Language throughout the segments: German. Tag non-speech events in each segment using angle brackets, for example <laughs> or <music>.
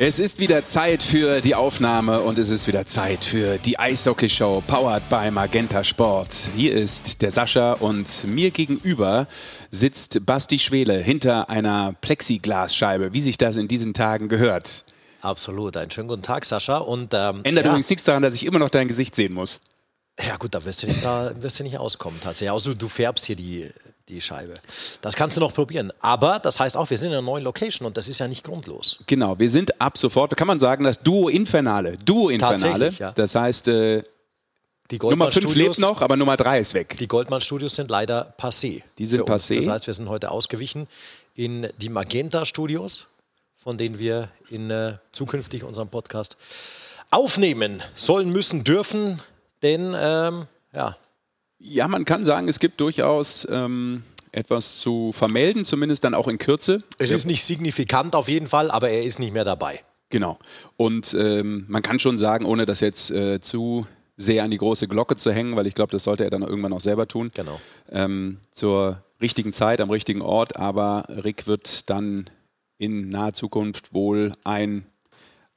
Es ist wieder Zeit für die Aufnahme und es ist wieder Zeit für die Eishockey-Show, powered by Magenta Sport. Hier ist der Sascha und mir gegenüber sitzt Basti Schwele hinter einer Plexiglasscheibe, wie sich das in diesen Tagen gehört. Absolut, einen schönen guten Tag, Sascha. Und, ähm, Ändert ja. übrigens nichts daran, dass ich immer noch dein Gesicht sehen muss. Ja gut, da wirst du nicht, da wirst du nicht auskommen tatsächlich. Also du färbst hier die, die Scheibe. Das kannst du noch probieren. Aber das heißt auch, wir sind in einer neuen Location und das ist ja nicht grundlos. Genau, wir sind ab sofort, kann man sagen, das Duo Infernale. Duo Infernale. Ja. Das heißt, äh, Nummer 5 lebt noch, aber Nummer 3 ist weg. Die Goldman Studios sind leider passé. Die sind passé. Das heißt, wir sind heute ausgewichen in die Magenta Studios, von denen wir in äh, zukünftig unseren Podcast aufnehmen sollen, müssen, dürfen. Denn, ähm, ja, ja, man kann sagen, es gibt durchaus ähm, etwas zu vermelden, zumindest dann auch in Kürze. Es ist nicht signifikant auf jeden Fall, aber er ist nicht mehr dabei. Genau. Und ähm, man kann schon sagen, ohne das jetzt äh, zu sehr an die große Glocke zu hängen, weil ich glaube, das sollte er dann irgendwann auch selber tun. Genau. Ähm, zur richtigen Zeit, am richtigen Ort, aber Rick wird dann in naher Zukunft wohl ein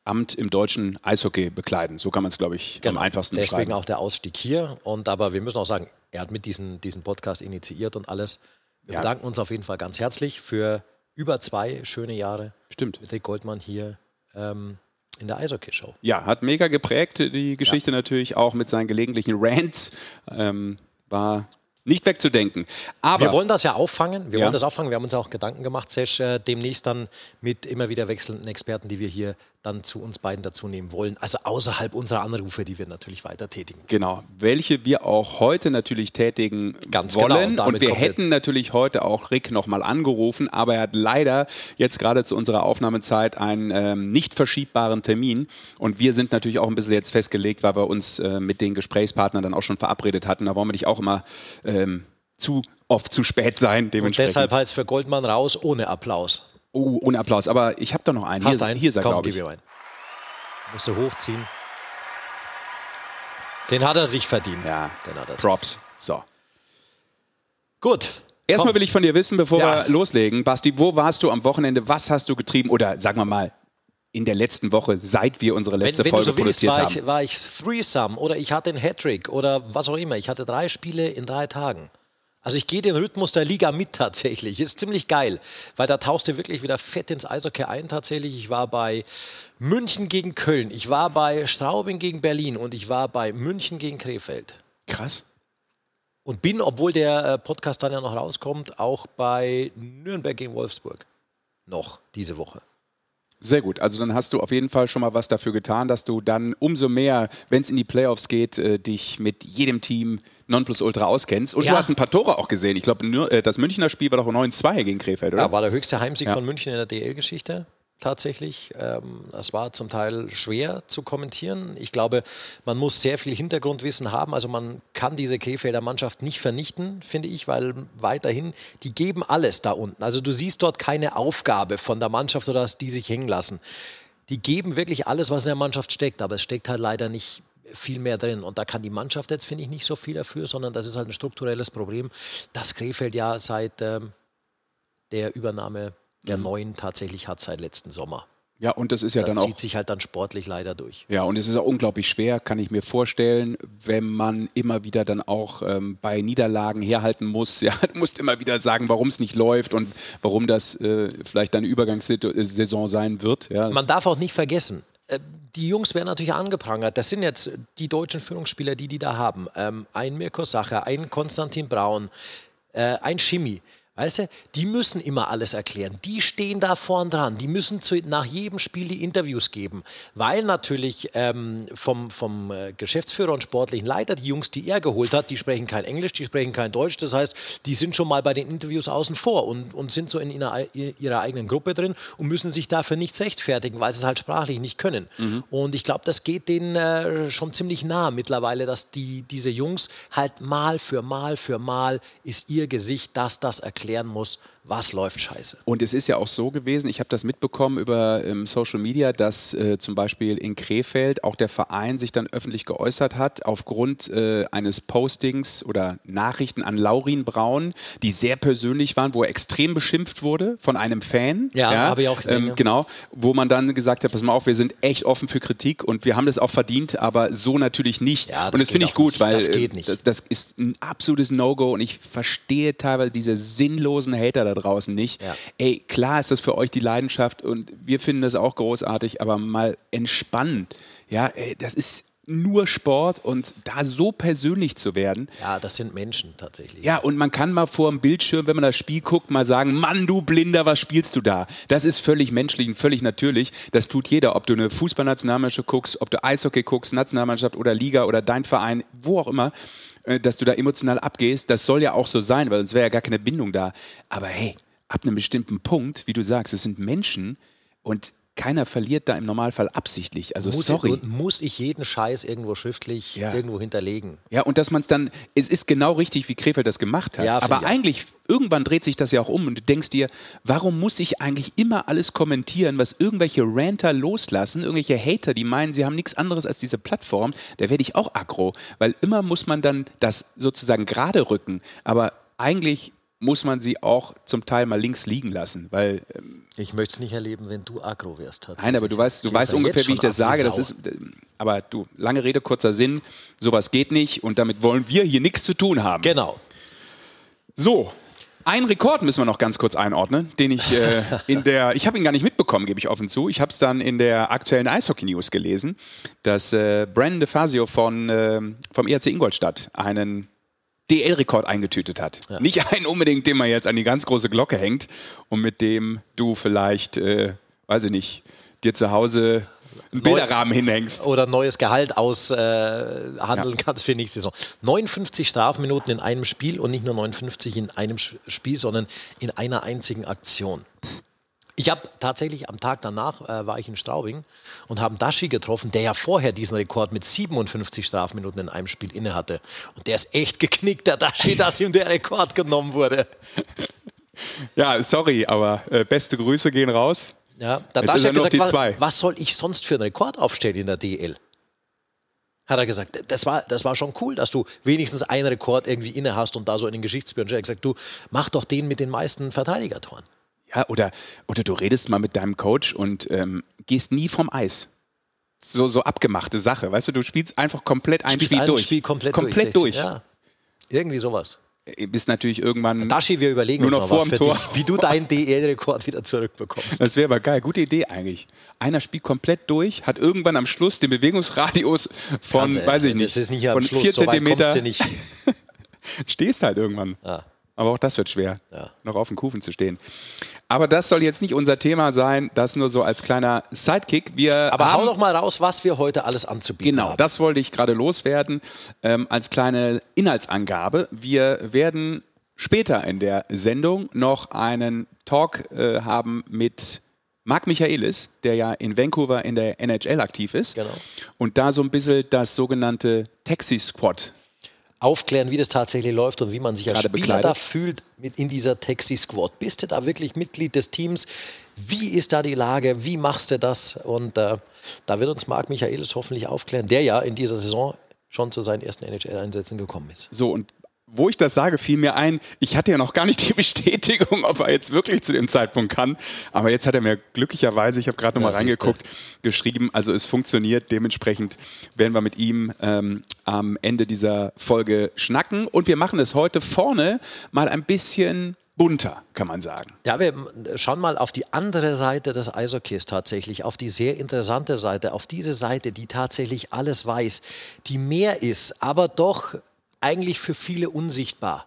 Amt im deutschen Eishockey bekleiden. So kann man es, glaube ich, genau. am einfachsten Deswegen beschreiben. auch der Ausstieg hier. Und aber wir müssen auch sagen, er hat mit diesem diesen Podcast initiiert und alles. Wir ja. bedanken uns auf jeden Fall ganz herzlich für über zwei schöne Jahre Stimmt. mit Rick Goldmann hier ähm, in der Eishockey-Show. Ja, hat mega geprägt, die Geschichte ja. natürlich auch mit seinen gelegentlichen Rants. Ähm, war nicht wegzudenken. Aber wir wollen das ja auffangen. Wir ja. wollen das auffangen. Wir haben uns auch Gedanken gemacht, Sesh, äh, demnächst dann mit immer wieder wechselnden Experten, die wir hier dann zu uns beiden dazu nehmen wollen. Also außerhalb unserer Anrufe, die wir natürlich weiter tätigen. Genau, welche wir auch heute natürlich tätigen Ganz genau, wollen. Genau. Und, und wir hätten natürlich heute auch Rick nochmal angerufen, aber er hat leider jetzt gerade zu unserer Aufnahmezeit einen ähm, nicht verschiebbaren Termin. Und wir sind natürlich auch ein bisschen jetzt festgelegt, weil wir uns äh, mit den Gesprächspartnern dann auch schon verabredet hatten. Da wollen wir dich auch immer ähm, zu oft zu spät sein. Und deshalb heißt für Goldmann raus ohne Applaus. Oh, ohne Applaus. Aber ich habe da noch einen. Hast hier, einen? Hier ist er, glaube ich. Gib ihm einen. Musst du hochziehen. Den hat er sich verdient. Ja, den hat er Props. So. Gut. Erstmal will ich von dir wissen, bevor ja. wir loslegen, Basti, wo warst du am Wochenende? Was hast du getrieben? Oder sagen wir mal, in der letzten Woche, seit wir unsere letzte wenn, wenn Folge so produziert willst, war haben? Ich, war ich Threesome oder ich hatte einen Hattrick oder was auch immer. Ich hatte drei Spiele in drei Tagen. Also ich gehe den Rhythmus der Liga mit tatsächlich. Ist ziemlich geil, weil da tauchst du wirklich wieder fett ins Eishockey ein tatsächlich. Ich war bei München gegen Köln, ich war bei Straubing gegen Berlin und ich war bei München gegen Krefeld. Krass. Und bin, obwohl der äh, Podcast dann ja noch rauskommt, auch bei Nürnberg gegen Wolfsburg. Noch diese Woche. Sehr gut. Also dann hast du auf jeden Fall schon mal was dafür getan, dass du dann umso mehr, wenn es in die Playoffs geht, äh, dich mit jedem Team Nonplusultra auskennst. Und ja. du hast ein paar Tore auch gesehen. Ich glaube, äh, das Münchner Spiel war doch 9-2 gegen Krefeld, oder? Ja, war der höchste Heimsieg ja. von München in der DL-Geschichte tatsächlich. Ähm, das war zum Teil schwer zu kommentieren. Ich glaube, man muss sehr viel Hintergrundwissen haben. Also man kann diese Krefelder Mannschaft nicht vernichten, finde ich, weil weiterhin, die geben alles da unten. Also du siehst dort keine Aufgabe von der Mannschaft oder dass die sich hängen lassen. Die geben wirklich alles, was in der Mannschaft steckt, aber es steckt halt leider nicht viel mehr drin. Und da kann die Mannschaft jetzt, finde ich, nicht so viel dafür, sondern das ist halt ein strukturelles Problem, dass Krefeld ja seit ähm, der Übernahme der mhm. neuen tatsächlich hat seit letzten Sommer. Ja, und das ist ja das dann auch. Das zieht sich halt dann sportlich leider durch. Ja, und es ist auch unglaublich schwer, kann ich mir vorstellen, wenn man immer wieder dann auch ähm, bei Niederlagen herhalten muss. <laughs> Ja, du musst immer wieder sagen, warum es nicht läuft und warum das äh, vielleicht eine Übergangssaison sein wird. Ja. Man darf auch nicht vergessen, äh, die Jungs werden natürlich angeprangert. Das sind jetzt die deutschen Führungsspieler, die die da haben. Ähm, ein Mirko Sacher, ein Konstantin Braun, äh, ein Schimi. Weißt du, die müssen immer alles erklären. Die stehen da vorn dran. Die müssen zu, nach jedem Spiel die Interviews geben, weil natürlich ähm, vom, vom äh, Geschäftsführer und sportlichen Leiter die Jungs, die er geholt hat, die sprechen kein Englisch, die sprechen kein Deutsch. Das heißt, die sind schon mal bei den Interviews außen vor und, und sind so in ihrer, ihrer eigenen Gruppe drin und müssen sich dafür nichts rechtfertigen, weil sie es halt sprachlich nicht können. Mhm. Und ich glaube, das geht denen äh, schon ziemlich nah mittlerweile, dass die, diese Jungs halt mal für mal für mal ist ihr Gesicht das, das erklärt erklären muss, was läuft scheiße. Und es ist ja auch so gewesen, ich habe das mitbekommen über ähm, Social Media, dass äh, zum Beispiel in Krefeld auch der Verein sich dann öffentlich geäußert hat aufgrund äh, eines Postings oder Nachrichten an Laurin Braun, die sehr persönlich waren, wo er extrem beschimpft wurde von einem Fan. Ja, ja habe ich auch gesehen. Ähm, ja. Genau, wo man dann gesagt hat, pass mal auf, wir sind echt offen für Kritik und wir haben das auch verdient, aber so natürlich nicht. Ja, das und das finde ich gut, nicht. weil das, äh, das, das, ist ein absolutes No-Go und ich verstehe teilweise diese sinnlosen Hater da draußen nicht. Ja. Ey, klar ist das für euch die Leidenschaft und wir finden das auch großartig, aber mal entspannen. Ja, ey, das ist nur Sport und da so persönlich zu werden. Ja, das sind Menschen tatsächlich. Ja, und man kann mal vor dem Bildschirm, wenn man das Spiel guckt, mal sagen, Mann, du Blinder, was spielst du da? Das ist völlig menschlich und völlig natürlich. Das tut jeder, ob du eine Fußballnationalmannschaft guckst, ob du Eishockey guckst, Nationalmannschaft oder Liga oder dein Verein, wo auch immer. Äh, dass du da emotional abgehst. Das soll ja auch so sein, weil sonst wäre ja gar keine Bindung da. Aber hey, ab einem bestimmten Punkt, wie du sagst, es sind Menschen und keiner verliert da im Normalfall absichtlich. Also muss sorry. Ich, muss ich jeden Scheiß irgendwo schriftlich ja. irgendwo hinterlegen? Ja, und dass man es dann, es ist genau richtig, wie Krefeld das gemacht hat. Ja, aber eigentlich, irgendwann dreht sich das ja auch um und du denkst dir, warum muss ich eigentlich immer alles kommentieren, was irgendwelche Ranter loslassen, irgendwelche Hater, die meinen, sie haben nichts anderes als diese Plattform, da werde ich auch aggro, weil immer muss man dann das sozusagen gerade rücken. Aber eigentlich muss man sie auch zum Teil mal links liegen lassen, weil ähm, ich möchte es nicht erleben, wenn du aggro wärst. Nein, aber du weißt, du weißt ungefähr, wie ich das sage. Das ist, äh, aber du, lange Rede, kurzer Sinn, sowas geht nicht und damit wollen wir hier nichts zu tun haben. Genau. So, einen Rekord müssen wir noch ganz kurz einordnen, den ich äh, in <laughs> der, ich habe ihn gar nicht mitbekommen, gebe ich offen zu. Ich habe es dann in der aktuellen Eishockey News gelesen, dass äh, Brandon DeFazio von, äh, vom ERC Ingolstadt einen DL-Rekord eingetütet hat. Ja. Nicht einen unbedingt, den man jetzt an die ganz große Glocke hängt und mit dem du vielleicht, äh, weiß ich nicht, dir zu Hause einen Bilderrahmen hinhängst. Oder neues Gehalt aushandeln äh, ja. kannst für nächste Saison. 59 Strafminuten in einem Spiel und nicht nur 59 in einem Spiel, sondern in einer einzigen Aktion. Ich habe tatsächlich am Tag danach äh, war ich in Straubing und habe Dashi getroffen, der ja vorher diesen Rekord mit 57 Strafminuten in einem Spiel innehatte. Und der ist echt geknickt, der Dashi, dass ihm der Rekord genommen wurde. Ja, sorry, aber äh, beste Grüße gehen raus. Ja, der Dashi hat gesagt, was, was soll ich sonst für einen Rekord aufstellen in der DL? hat er gesagt, das war, das war schon cool, dass du wenigstens einen Rekord irgendwie inne hast und da so in den Geschichtsbüchern. Er hat gesagt, du mach doch den mit den meisten Verteidigertoren. Ja, oder, oder du redest mal mit deinem Coach und ähm, gehst nie vom Eis. So, so abgemachte Sache, weißt du, du spielst einfach komplett ein Spiel ein durch. Spiel komplett, komplett durch. durch. Ja. Irgendwie sowas. Äh, bist natürlich irgendwann. Dashi, wir überlegen nur noch, noch vor dem Tor. Dich, wie du deinen DL-Rekord wieder zurückbekommst. Das wäre aber geil. Gute Idee eigentlich. Einer spielt komplett durch, hat irgendwann am Schluss den Bewegungsradius von, Kannte, weiß ich nicht, nicht von Schluss, 4 Zentimeter. <laughs> Stehst halt irgendwann. Ja. Aber auch das wird schwer, ja. noch auf den Kufen zu stehen. Aber das soll jetzt nicht unser Thema sein, das nur so als kleiner Sidekick. Wir Aber hau doch mal raus, was wir heute alles anzubieten genau, haben. Genau, das wollte ich gerade loswerden ähm, als kleine Inhaltsangabe. Wir werden später in der Sendung noch einen Talk äh, haben mit Marc Michaelis, der ja in Vancouver in der NHL aktiv ist. Genau. Und da so ein bisschen das sogenannte Taxi Squad aufklären, wie das tatsächlich läuft und wie man sich als Spieler bekleidet. da fühlt mit in dieser Taxi-Squad. Bist du da wirklich Mitglied des Teams? Wie ist da die Lage? Wie machst du das? Und äh, da wird uns Marc Michaelis hoffentlich aufklären, der ja in dieser Saison schon zu seinen ersten NHL-Einsätzen gekommen ist. So, und wo ich das sage, fiel mir ein, ich hatte ja noch gar nicht die <laughs> Bestätigung, ob er jetzt wirklich zu dem Zeitpunkt kann. Aber jetzt hat er mir glücklicherweise, ich habe gerade noch ja, mal reingeguckt, geschrieben, also es funktioniert. Dementsprechend werden wir mit ihm ähm, am Ende dieser Folge schnacken. Und wir machen es heute vorne mal ein bisschen bunter, kann man sagen. Ja, wir schauen mal auf die andere Seite des Eishockeys tatsächlich, auf die sehr interessante Seite, auf diese Seite, die tatsächlich alles weiß, die mehr ist, aber doch eigentlich für viele unsichtbar.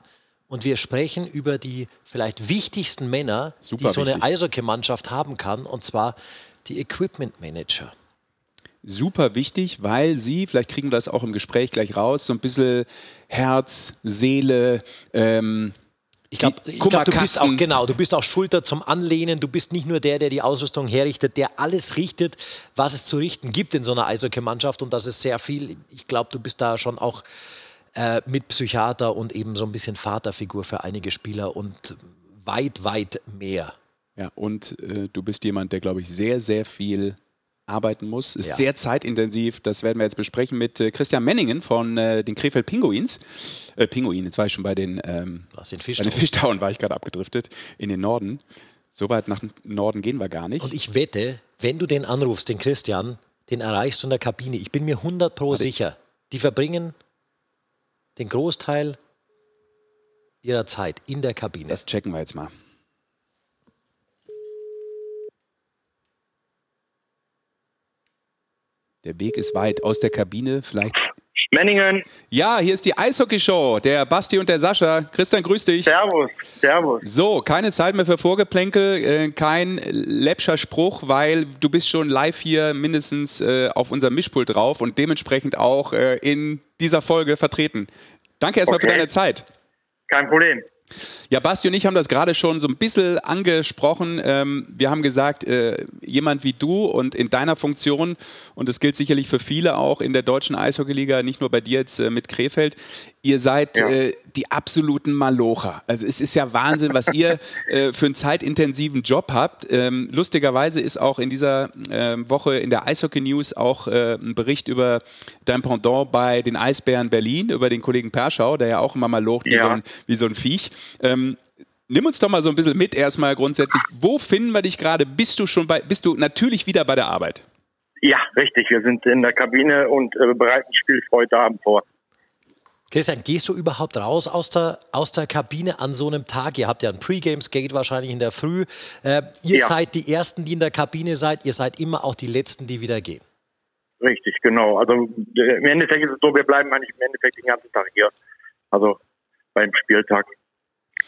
Und wir sprechen über die vielleicht wichtigsten Männer, Super die so wichtig. eine Eishockey-Mannschaft haben kann, und zwar die Equipment Manager. Super wichtig, weil sie, vielleicht kriegen wir das auch im Gespräch gleich raus, so ein bisschen Herz, Seele, ähm, ich glaube, glaub, du bist auch genau, du bist auch Schulter zum Anlehnen. Du bist nicht nur der, der die Ausrüstung herrichtet, der alles richtet, was es zu richten gibt in so einer Eishockey-Mannschaft. Und das ist sehr viel. Ich glaube, du bist da schon auch äh, mit Psychiater und eben so ein bisschen Vaterfigur für einige Spieler und weit, weit mehr. Ja, und äh, du bist jemand, der, glaube ich, sehr, sehr viel arbeiten muss. Ist ja. sehr zeitintensiv. Das werden wir jetzt besprechen mit äh, Christian Menningen von äh, den Krefeld Pinguins. Äh, Pinguin, jetzt war ich schon bei den, ähm, den Fischtown. Bei den Fischtown war ich gerade abgedriftet in den Norden. So weit nach Norden gehen wir gar nicht. Und ich wette, wenn du den anrufst, den Christian, den erreichst du in der Kabine. Ich bin mir 100 pro Warte. sicher. Die verbringen den Großteil ihrer Zeit in der Kabine. Das checken wir jetzt mal. Der Weg ist weit aus der Kabine, vielleicht. Menningen. Ja, hier ist die Eishockey-Show. Der Basti und der Sascha. Christian, grüß dich. Servus, servus. So, keine Zeit mehr für Vorgeplänkel, äh, kein läppscher Spruch, weil du bist schon live hier mindestens äh, auf unserem Mischpult drauf und dementsprechend auch äh, in dieser Folge vertreten. Danke erstmal okay. für deine Zeit. Kein Problem. Ja, Basti und ich haben das gerade schon so ein bisschen angesprochen. Ähm, wir haben gesagt, äh, jemand wie du und in deiner Funktion, und das gilt sicherlich für viele auch in der deutschen Eishockeyliga, nicht nur bei dir jetzt äh, mit Krefeld, ihr seid ja. äh, die absoluten Malocher. Also es ist ja Wahnsinn, was ihr äh, für einen zeitintensiven Job habt. Ähm, lustigerweise ist auch in dieser äh, Woche in der Eishockey News auch äh, ein Bericht über dein Pendant bei den Eisbären Berlin, über den Kollegen Perschau, der ja auch immer malocht wie, so, ein, wie so ein Viech. Ähm, Nimm uns doch mal so ein bisschen mit erstmal grundsätzlich. Wo finden wir dich gerade? Bist du schon bei, bist du natürlich wieder bei der Arbeit? Ja, richtig. Wir sind in der Kabine und äh, bereiten Spiel heute Abend vor. Christian, gehst du überhaupt raus aus der, aus der Kabine an so einem Tag? Ihr habt ja ein Pre-Game-Skate wahrscheinlich in der Früh. Äh, ihr ja. seid die Ersten, die in der Kabine seid. Ihr seid immer auch die Letzten, die wieder gehen. Richtig, genau. Also im Endeffekt ist es so, wir bleiben eigentlich im Endeffekt den ganzen Tag hier. Also beim Spieltag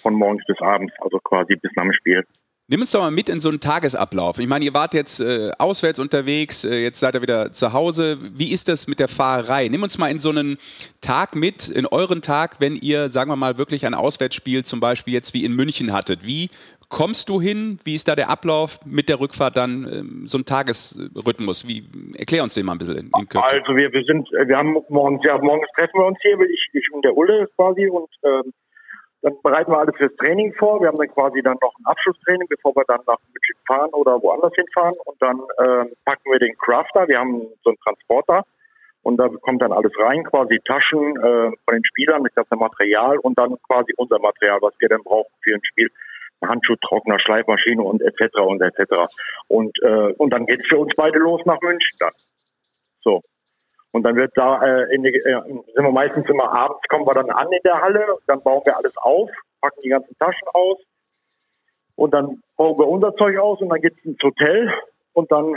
von morgens bis abends, also quasi bis nach dem Spiel. Nimm uns doch mal mit in so einen Tagesablauf. Ich meine, ihr wart jetzt äh, auswärts unterwegs, äh, jetzt seid ihr wieder zu Hause. Wie ist das mit der Fahrerei? Nimm uns mal in so einen Tag mit, in euren Tag, wenn ihr, sagen wir mal, wirklich ein Auswärtsspiel zum Beispiel jetzt wie in München hattet. Wie kommst du hin? Wie ist da der Ablauf mit der Rückfahrt dann, ähm, so ein Tagesrhythmus? Wie, erklär uns den mal ein bisschen in, in Kürze. Also wir, wir sind, äh, wir haben morgens, ja, morgens treffen wir uns hier, ich, ich und der Ulle quasi und ähm, dann bereiten wir alles fürs Training vor. Wir haben dann quasi dann noch ein Abschlusstraining, bevor wir dann nach München fahren oder woanders hinfahren. Und dann äh, packen wir den Crafter. Wir haben so einen Transporter. Und da kommt dann alles rein, quasi Taschen äh, von den Spielern mit ganzem Material und dann quasi unser Material, was wir dann brauchen für ein Spiel. Handschuhtrockner, Schleifmaschine und etc. und etc. Und, äh, und dann geht's für uns beide los nach München dann. So. Und dann wird da, äh, in die, äh, sind wir meistens immer abends, kommen wir dann an in der Halle, dann bauen wir alles auf, packen die ganzen Taschen aus. Und dann bauen wir unser Zeug aus und dann geht's ins Hotel. Und dann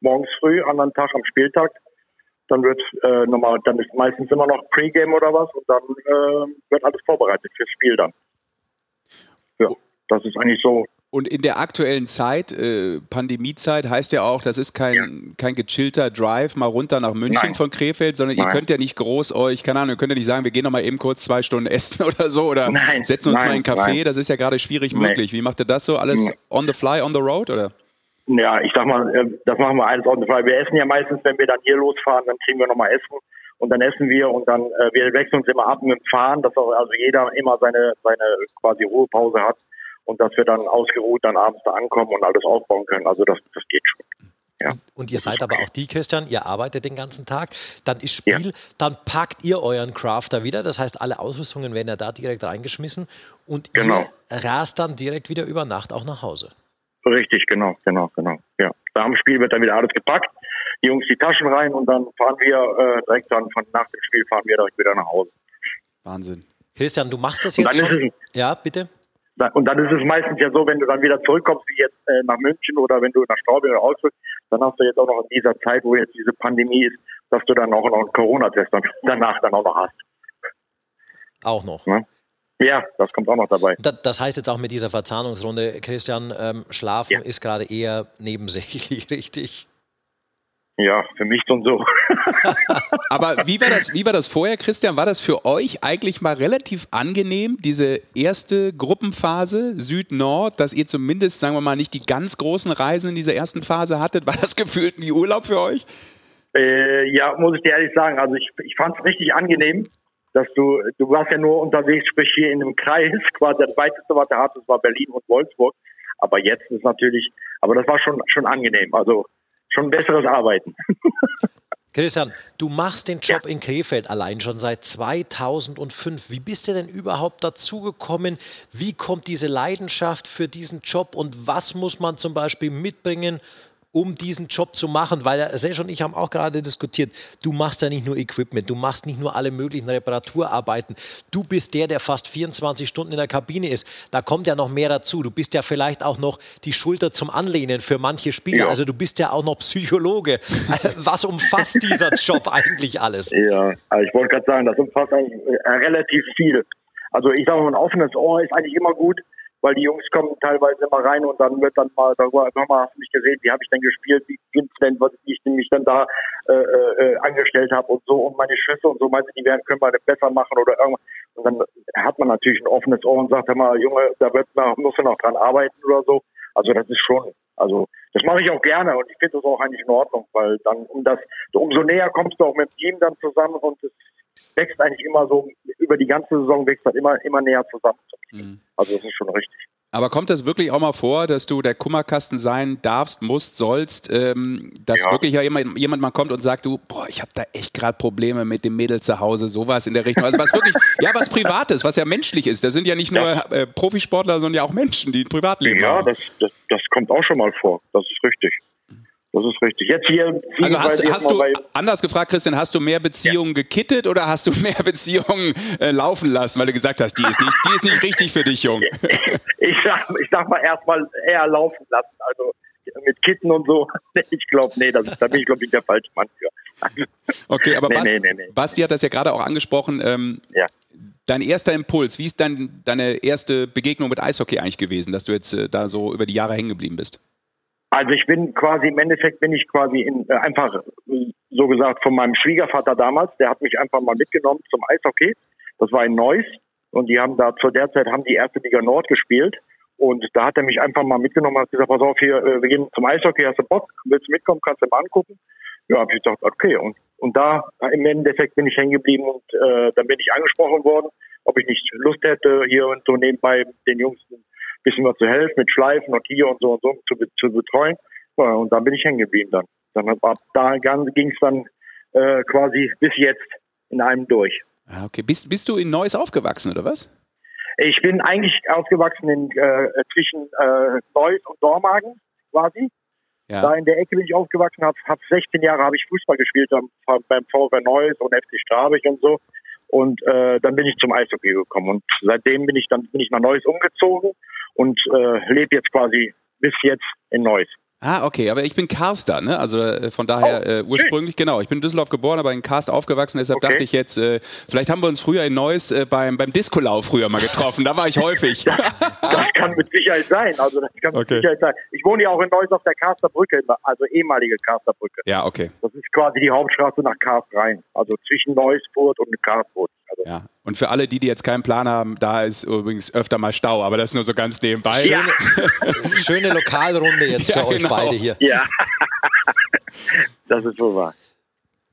morgens früh, anderen Tag am Spieltag, dann wird äh, nochmal, dann ist meistens immer noch Pre-Game oder was und dann äh, wird alles vorbereitet fürs Spiel dann. Ja, das ist eigentlich so und in der aktuellen Zeit, äh, Pandemiezeit, heißt ja auch, das ist kein, ja. kein gechillter Drive mal runter nach München Nein. von Krefeld, sondern Nein. ihr könnt ja nicht groß euch, keine Ahnung, ihr könnt ja nicht sagen, wir gehen noch mal eben kurz zwei Stunden essen <laughs> oder so oder Nein. setzen uns mal in einen Café. Das ist ja gerade schwierig möglich. Wie macht ihr das so? Alles on the fly, on the road oder? Ja, ich sag mal, äh, das machen wir alles on the fly. Wir essen ja meistens, wenn wir dann hier losfahren, dann kriegen wir noch mal Essen und dann essen wir und dann äh, wir wechseln uns immer ab mit dem Fahren, dass auch also jeder immer seine seine quasi Ruhepause hat und dass wir dann ausgeruht dann abends da ankommen und alles aufbauen können. Also das, das geht schon. Ja. Und ihr seid aber auch die, Christian, ihr arbeitet den ganzen Tag, dann ist Spiel, ja. dann packt ihr euren Crafter wieder, das heißt, alle Ausrüstungen werden ja da direkt reingeschmissen und genau. ihr rast dann direkt wieder über Nacht auch nach Hause. Richtig, genau, genau, genau. Ja. Nach dem Spiel wird dann wieder alles gepackt, die Jungs die Taschen rein und dann fahren wir äh, direkt dann von nach dem Spiel fahren wir direkt wieder nach Hause. Wahnsinn. Christian, du machst das jetzt schon? Ja, bitte. Und dann ist es meistens ja so, wenn du dann wieder zurückkommst, wie jetzt äh, nach München oder wenn du nach Straubing oder Augsburg, dann hast du jetzt auch noch in dieser Zeit, wo jetzt diese Pandemie ist, dass du dann auch noch einen Corona-Test <laughs> danach dann auch noch hast. Auch noch. Ja? Ja, das kommt auch noch dabei. Das heißt jetzt auch mit dieser Verzahnungsrunde, Christian, ähm, Schlafen ja. ist gerade eher nebensächlich, <laughs> richtig? Ja, für mich schon so. <laughs> Aber wie war, das, wie war das vorher, Christian? War das für euch eigentlich mal relativ angenehm, diese erste Gruppenphase Süd-Nord, dass ihr zumindest, sagen wir mal, nicht die ganz großen Reisen in dieser ersten Phase hattet? War das <laughs> gefühlt wie Urlaub für euch? Äh, ja, muss ich dir ehrlich sagen. Also ich, ich fand es richtig angenehm. dass du, du warst ja nur unterwegs, sprich hier in einem Kreis, <laughs> quasi das weiteste, was du hattest, war Berlin und Wolfsburg. Aber jetzt ist natürlich, aber das war schon, schon angenehm. Also schon besseres Arbeiten. <laughs> Christian, du machst den Job ja. in Krefeld allein schon seit 2005. Wie bist du denn überhaupt dazu gekommen? Wie kommt diese Leidenschaft für diesen Job und was muss man zum Beispiel mitbringen, um diesen Job zu machen, weil Serge und ich haben auch gerade diskutiert, du machst ja nicht nur Equipment, du machst nicht nur alle möglichen Reparaturarbeiten, du bist der, der fast 24 Stunden in der Kabine ist. Da kommt ja noch mehr dazu. Du bist ja vielleicht auch noch die Schulter zum Anlehnen für manche Spieler. Ja. Also du bist ja auch noch Psychologe. <laughs> Was umfasst dieser Job eigentlich alles? Ja, also ich wollte gerade sagen, das umfasst eigentlich äh, relativ viel. Also ich sage mal, ein offenes Ohr ist eigentlich immer gut weil die Jungs kommen teilweise immer rein und dann wird dann mal darüber, nochmal hast du mich gesehen, wie habe ich denn gespielt, wie gibt's denn, was ich mich dann da äh, äh, angestellt habe und so und meine Schüsse und so, meinst du, die werden, können wir besser machen oder irgendwas. Und dann hat man natürlich ein offenes Ohr und sagt immer, Junge, da wird man, muss man noch dran arbeiten oder so. Also das ist schon, also das mache ich auch gerne und ich finde das auch eigentlich in Ordnung, weil dann um das, umso näher kommst du auch mit dem Team dann zusammen und es wächst eigentlich immer so, über die ganze Saison wächst halt immer, immer näher zusammen. Mhm. Also das ist schon richtig. Aber kommt das wirklich auch mal vor, dass du der Kummerkasten sein darfst, musst, sollst, ähm, dass ja. wirklich ja jemand, jemand mal kommt und sagt, du, boah, ich habe da echt gerade Probleme mit dem Mädel zu Hause, sowas in der Richtung. Also was wirklich, ja, was Privates, was ja menschlich ist. Das sind ja nicht nur ja. äh, Profisportler, sondern ja auch Menschen, die ein Privatleben ja, haben. Ja, das, das, das kommt auch schon mal vor. Das ist richtig. Das ist richtig. Jetzt hier. Also hast, hast du, anders gefragt, Christian, hast du mehr Beziehungen ja. gekittet oder hast du <laughs> mehr Beziehungen äh, laufen lassen, weil du gesagt hast, die ist nicht, die ist nicht richtig für dich, Jung? <laughs> ich, sag, ich sag mal erstmal eher laufen lassen. Also mit Kitten und so. <laughs> Ich glaube, nee, das, da bin ich, glaube ich, der falsche Mann für. Okay, aber nee, Basti, nee, nee, Basti hat das ja gerade auch angesprochen. Ähm, ja. Dein erster Impuls, wie ist dein, deine erste Begegnung mit Eishockey eigentlich gewesen, dass du jetzt äh, da so über die Jahre hängen geblieben bist? Also ich bin quasi, im Endeffekt bin ich quasi in, äh, einfach, so gesagt, von meinem Schwiegervater damals, der hat mich einfach mal mitgenommen zum Eishockey. Das war in Neuss und die haben da, zu der Zeit haben die erste Liga Nord gespielt. Und da hat er mich einfach mal mitgenommen und hat gesagt, pass auf, hier, äh, wir gehen zum Eishockey, hast du Bock, willst du mitkommen, kannst du mal angucken? Ja, hab ich gesagt, okay. Und, und da im Endeffekt bin ich hängen geblieben und äh, dann bin ich angesprochen worden, ob ich nicht Lust hätte, hier und so nebenbei den Jungs bisschen was zu helfen mit Schleifen und hier und so und so zu, zu betreuen. Und dann bin ich hängen geblieben dann. Dann ab da ging es dann äh, quasi bis jetzt in einem durch. Ah, okay. Bist, bist du in Neuss aufgewachsen oder was? Ich bin eigentlich aufgewachsen in, äh, zwischen äh, Neuss und Dormagen quasi. Ja. Da in der Ecke bin ich aufgewachsen, habe hab 16 Jahre habe ich Fußball gespielt beim, beim VfR Neuss und FC Strabig und so. Und äh, dann bin ich zum Eishockey gekommen und seitdem bin ich dann bin ich nach Neuss umgezogen und äh, lebe jetzt quasi bis jetzt in Neuss. Ah, okay, aber ich bin Karster, ne? Also äh, von daher oh, äh, ursprünglich, genau. Ich bin in Düsseldorf geboren, aber in Karst aufgewachsen, deshalb okay. dachte ich jetzt, äh, vielleicht haben wir uns früher in Neuss äh, beim, beim Diskolauf früher mal getroffen. Da war ich häufig. das, <laughs> das kann mit Sicherheit sein. Also das kann okay. mit Sicherheit sein. Ich wohne ja auch in Neuss auf der Karster Brücke, also ehemalige Karster Brücke. Ja, okay. Das ist quasi die Hauptstraße nach Karst rein. Also zwischen Neussfurt und Karstfurt. Also ja. Und für alle, die, die jetzt keinen Plan haben, da ist übrigens öfter mal Stau, aber das nur so ganz nebenbei. Ja. Schöne <laughs> Lokalrunde jetzt ja, für euch genau. beide hier. Ja, <laughs> das ist so wahr.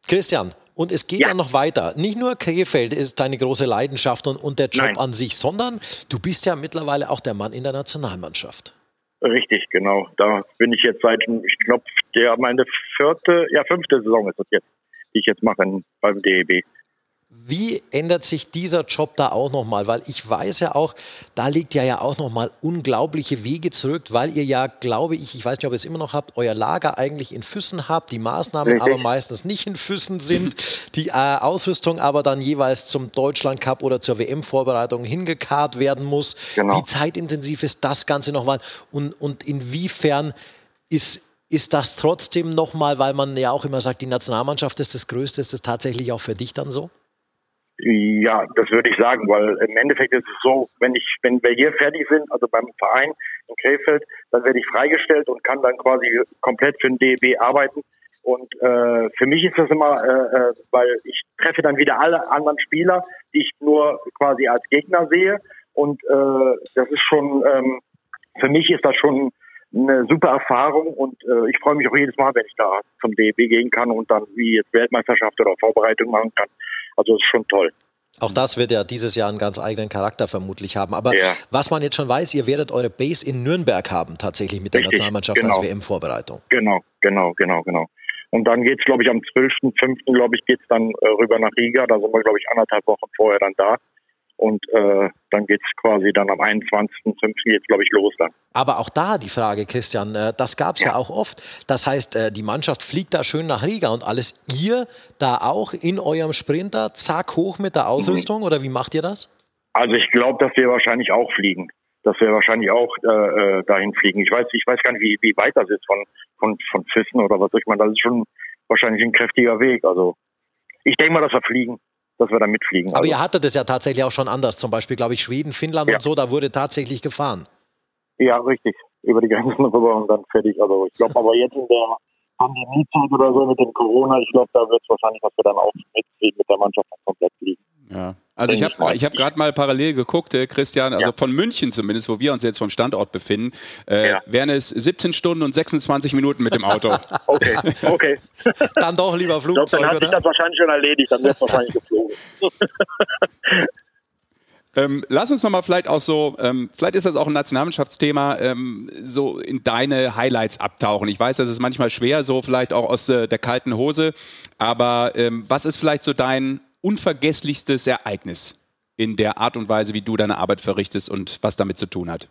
Christian, und es geht ja. dann noch weiter. Nicht nur Krefeld ist deine große Leidenschaft und, und der Job Nein. an sich, sondern du bist ja mittlerweile auch der Mann in der Nationalmannschaft. Richtig, genau. Da bin ich jetzt seit, ich glaube, der meine vierte, ja fünfte Saison ist das jetzt, die ich jetzt mache beim DEB. Wie ändert sich dieser Job da auch nochmal? Weil ich weiß ja auch, da liegt ja ja auch nochmal unglaubliche Wege zurück, weil ihr ja, glaube ich, ich weiß nicht, ob ihr es immer noch habt, euer Lager eigentlich in Füssen habt, die Maßnahmen Richtig. aber meistens nicht in Füssen sind, die äh, Ausrüstung aber dann jeweils zum Deutschland Cup oder zur WM-Vorbereitung hingekarrt werden muss. Genau. Wie zeitintensiv ist das Ganze nochmal? Und, und inwiefern ist, ist das trotzdem nochmal, weil man ja auch immer sagt, die Nationalmannschaft ist das Größte, ist das tatsächlich auch für dich dann so? Ja, das würde ich sagen, weil im Endeffekt ist es so, wenn ich, wenn wir hier fertig sind, also beim Verein in Krefeld, dann werde ich freigestellt und kann dann quasi komplett für den DEB arbeiten. Und äh, für mich ist das immer, äh, äh, weil ich treffe dann wieder alle anderen Spieler, die ich nur quasi als Gegner sehe. Und äh, das ist schon, ähm, für mich ist das schon eine super Erfahrung und äh, ich freue mich auch jedes Mal, wenn ich da zum DEB gehen kann und dann wie jetzt Weltmeisterschaft oder Vorbereitung machen kann. Also das ist schon toll. Auch das wird ja dieses Jahr einen ganz eigenen Charakter vermutlich haben. Aber ja. was man jetzt schon weiß, ihr werdet eure Base in Nürnberg haben, tatsächlich mit der Richtig, Nationalmannschaft genau. als WM-Vorbereitung. Genau, genau, genau, genau. Und dann geht es, glaube ich, am 12.05. glaube ich, geht es dann äh, rüber nach Riga. Da sind wir, glaube ich, anderthalb Wochen vorher dann da. Und äh, dann geht es quasi dann am 21.05. jetzt, glaube ich, los dann. Aber auch da die Frage, Christian, äh, das gab es ja. ja. auch oft. Das heißt, äh, die Mannschaft fliegt da schön nach Riga und alles. Ihr da auch in eurem Sprinter, zack, hoch mit der Ausrüstung mhm. oder wie macht ihr das? Also ich glaube, dass wir wahrscheinlich auch fliegen. Dass wir wahrscheinlich auch äh, äh, dahin fliegen. Ich weiß, ich weiß gar nicht, wie, wie weit das ist von, von, von Füssen oder was. Ich meine, das ist schon wahrscheinlich ein kräftiger Weg. Also ich denke mal, dass wir fliegen dass wir da mitfliegen. Aber also. ihr hattet es ja tatsächlich auch schon anders. Zum Beispiel, glaube ich, Schweden, Finnland ja. und so, da wurde tatsächlich gefahren. Ja, richtig. Über die Grenzen <laughs> rüber und dann fertig. Also ich glaube aber jetzt in der Pandemiezeit oder so mit dem Corona, ich glaube, da wird es wahrscheinlich, dass wir dann auch mit, mit der Mannschaft komplett fliegen. Ja. Also ich habe ich hab gerade mal parallel geguckt, äh, Christian, also ja. von München zumindest, wo wir uns jetzt vom Standort befinden, äh, ja. wären es 17 Stunden und 26 Minuten mit dem Auto. <laughs> okay, okay. <laughs> dann doch lieber Flugzeug, glaub, dann hat sich das wahrscheinlich schon erledigt, dann wird es wahrscheinlich geflogen. <laughs> Ähm, lass uns nochmal vielleicht auch so, ähm, vielleicht ist das auch ein Nationalmannschaftsthema, ähm, so in deine Highlights abtauchen. Ich weiß, das ist manchmal schwer, so vielleicht auch aus äh, der kalten Hose, aber ähm, was ist vielleicht so dein unvergesslichstes Ereignis in der Art und Weise, wie du deine Arbeit verrichtest und was damit zu tun hat?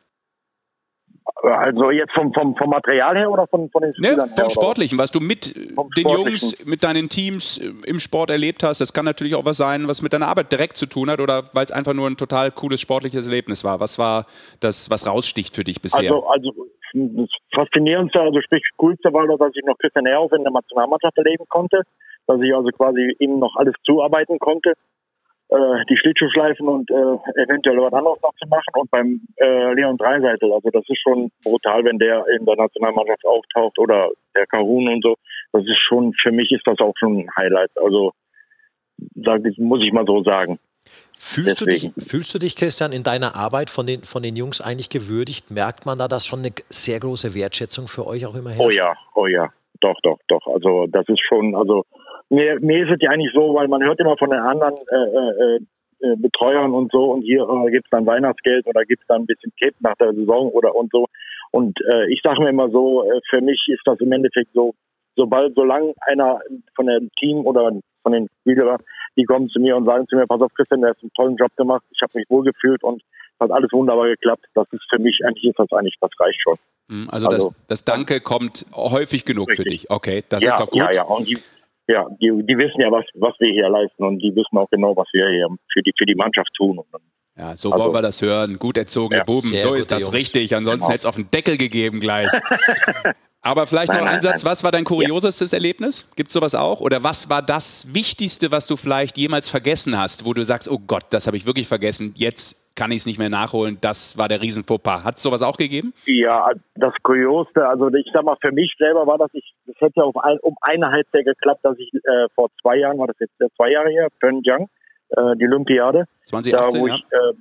Also jetzt vom, vom, vom Material her oder von, von den Spielern ne, Vom her, Sportlichen, was du mit den Jungs, mit deinen Teams äh, im Sport erlebt hast. Das kann natürlich auch was sein, was mit deiner Arbeit direkt zu tun hat oder weil es einfach nur ein total cooles sportliches Erlebnis war. Was war das, was raussticht für dich bisher? Also, also das Faszinierendste, also sprich coolste war, dass ich noch Christian Ehrhoff in der Nationalmannschaft erleben konnte dass ich also quasi ihm noch alles zuarbeiten konnte, äh, die Schlittschuhschleifen und äh, eventuell was anderes noch zu machen und beim äh, Leon Dreiseitel, also das ist schon brutal, wenn der in der Nationalmannschaft auftaucht oder der Kahun und so, das ist schon, für mich ist das auch schon ein Highlight, also sag, muss ich mal so sagen. Fühlst du, dich, fühlst du dich, Christian, in deiner Arbeit von den, von den Jungs eigentlich gewürdigt? Merkt man da, dass schon eine sehr große Wertschätzung für euch auch immer herrscht? Oh ja, oh ja, doch, doch, doch. Also das ist schon, also mir, mir ist es ja eigentlich so, weil man hört immer von den anderen äh, äh, äh, Betreuern und so und hier äh, gibt es dann Weihnachtsgeld oder gibt es dann ein bisschen Kipp nach der Saison oder und so. Und äh, ich sage mir immer so, äh, für mich ist das im Endeffekt so, sobald, solange einer von dem Team oder von den Spielern, die kommen zu mir und sagen zu mir, pass auf Christian, du hast einen tollen Job gemacht, ich habe mich wohlgefühlt und hat alles wunderbar geklappt. Das ist für mich eigentlich ist das eigentlich, das reicht schon. Also, also das, das Danke kommt häufig genug richtig. für dich. Okay, das ja, ist doch gut. Ja, ja, und die, ja, die, die wissen ja, was, was wir hier leisten und die wissen auch genau, was wir hier für die, für die Mannschaft tun. ja, so also, wollen wir das hören. Gut erzogene ja, Buben, so ist das Jungs. richtig. Ansonsten genau. hätte es auf den Deckel gegeben gleich. <laughs> Aber vielleicht nein, noch ein Satz, was war dein kuriosestes ja. Erlebnis? Gibt es sowas auch? Oder was war das Wichtigste, was du vielleicht jemals vergessen hast, wo du sagst, oh Gott, das habe ich wirklich vergessen, jetzt kann ich es nicht mehr nachholen, das war der Riesenfauxpas. Hat es sowas auch gegeben? Ja, das Kurioseste, also ich sag mal, für mich selber war das, ich, das hätte auf ein, um eine Halbzeit geklappt, dass ich äh, vor zwei Jahren, war das jetzt zwei Jahre her, Pyongyang, äh, die Olympiade. 2018, da, ja. Ich, äh,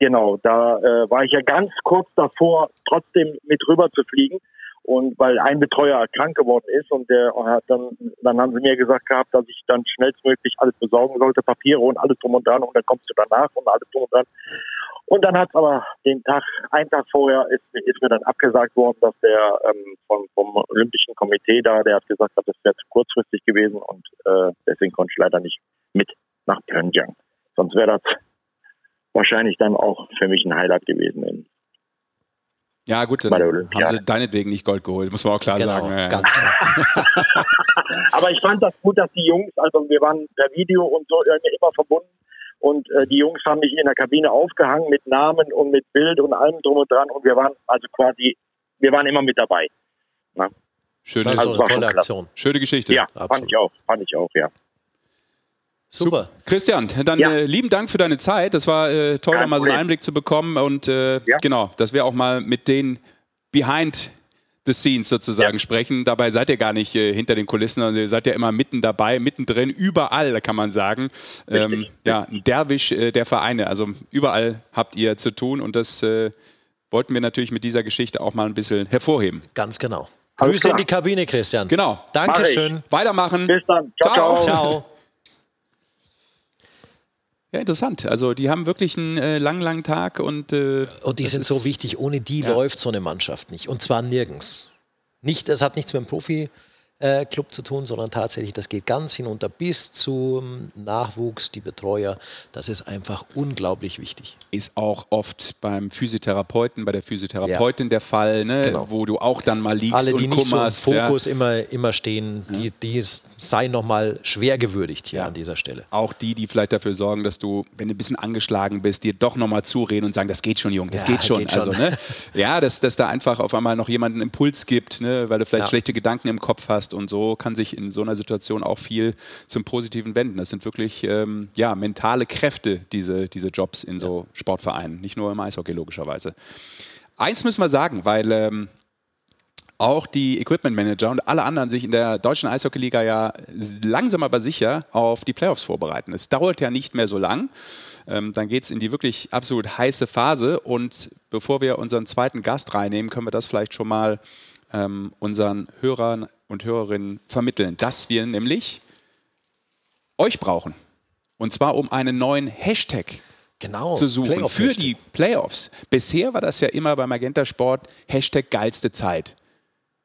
genau, da äh, war ich ja ganz kurz davor, trotzdem mit rüber zu fliegen. Und weil ein Betreuer krank geworden ist und der hat dann, dann haben sie mir gesagt gehabt, dass ich dann schnellstmöglich alles besorgen sollte, Papiere und alles drum und dran und dann kommst du danach und alles drum und dran. Und dann hat es aber den Tag, einen Tag vorher ist, ist mir dann abgesagt worden, dass der ähm, vom, vom Olympischen Komitee da, der hat gesagt, das wäre zu kurzfristig gewesen und äh, deswegen konnte ich leider nicht mit nach Pyongyang. Sonst wäre das wahrscheinlich dann auch für mich ein Highlight gewesen in ja, gut, dann haben sie deinetwegen nicht Gold geholt, muss man auch klar genau, sagen. Ganz klar. <laughs> Aber ich fand das gut, dass die Jungs, also wir waren per Video und so immer verbunden und äh, die Jungs haben mich in der Kabine aufgehangen mit Namen und mit Bild und allem drum und dran und wir waren also quasi, wir waren immer mit dabei. Na? Schöne, also, tolle Aktion. Schöne Geschichte. Ja, Absolut. fand ich auch, fand ich auch, ja. Super. Christian, dann ja. äh, lieben Dank für deine Zeit. Das war äh, toll, da mal so einen Einblick zu bekommen. Und äh, ja. genau, dass wir auch mal mit den Behind the Scenes sozusagen ja. sprechen. Dabei seid ihr gar nicht äh, hinter den Kulissen, sondern ihr seid ja immer mitten dabei, mittendrin, überall, kann man sagen. Ähm, ja, ein Derwisch äh, der Vereine. Also überall habt ihr zu tun und das äh, wollten wir natürlich mit dieser Geschichte auch mal ein bisschen hervorheben. Ganz genau. Grüße in die Kabine, Christian. Genau. Dankeschön. Weitermachen. Bis dann. ciao. ciao. ciao. Ja, interessant. Also die haben wirklich einen äh, langen, langen Tag und äh, und die sind so wichtig. Ohne die ja. läuft so eine Mannschaft nicht und zwar nirgends. Nicht, das hat nichts mit dem Profi äh, Club zu tun, sondern tatsächlich, das geht ganz hinunter bis zum Nachwuchs, die Betreuer. Das ist einfach unglaublich wichtig. Ist auch oft beim Physiotherapeuten, bei der Physiotherapeutin ja. der Fall, ne? genau. wo du auch dann mal liegst Alle, die und nicht kummerst. So im Fokus ja. immer, immer stehen, die, die seien nochmal schwer gewürdigt hier an dieser Stelle. Auch die, die vielleicht dafür sorgen, dass du, wenn du ein bisschen angeschlagen bist, dir doch nochmal zureden und sagen, das geht schon, Jung, das geht schon. Geht also, Ne? Ja, dass, dass da einfach auf einmal noch jemand einen Impuls gibt, ne? weil du vielleicht schlechte Gedanken im Kopf hast hast. Und so kann sich in so einer Situation auch viel zum Positiven wenden. Das sind wirklich ähm, ja, mentale Kräfte, diese, diese Jobs in so Sportvereinen, nicht nur im Eishockey logischerweise. Eins müssen wir sagen, weil ähm, auch die Equipment Manager und alle anderen sich in der deutschen Eishockeyliga ja langsam aber sicher auf die Playoffs vorbereiten. Es dauert ja nicht mehr so lang. Ähm, dann geht es in die wirklich absolut heiße Phase. Und bevor wir unseren zweiten Gast reinnehmen, können wir das vielleicht schon mal ähm, unseren Hörern und Hörerinnen vermitteln, dass wir nämlich euch brauchen. Und zwar um einen neuen Hashtag genau, zu suchen für die Playoffs. Bisher war das ja immer bei Magenta Sport Hashtag geilste Zeit.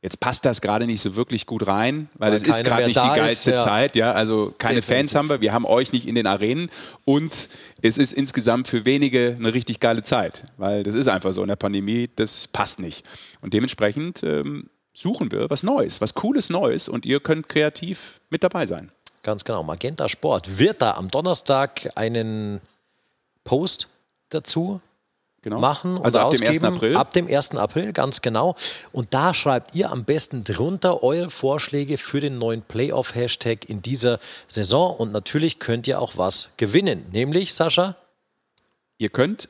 Jetzt passt das gerade nicht so wirklich gut rein, weil, es ist gerade nicht die geilste ist, ja. Zeit. Ja, also keine Definitiv. Fans haben wir, wir haben euch nicht in den Arenen und es ist insgesamt für wenige eine richtig geile Zeit, weil das ist einfach so in der Pandemie, das passt nicht. Und dementsprechend ähm, suchen wir was Neues, was Cooles Neues und ihr könnt kreativ mit dabei sein. Ganz genau. Magenta Sport wird da am Donnerstag einen Post dazu genau. machen. Also ab ausgeben. dem 1. April? Ab dem 1. April, ganz genau. Und da schreibt ihr am besten drunter eure Vorschläge für den neuen Playoff-Hashtag in dieser Saison. Und natürlich könnt ihr auch was gewinnen. Nämlich, Sascha? Ihr könnt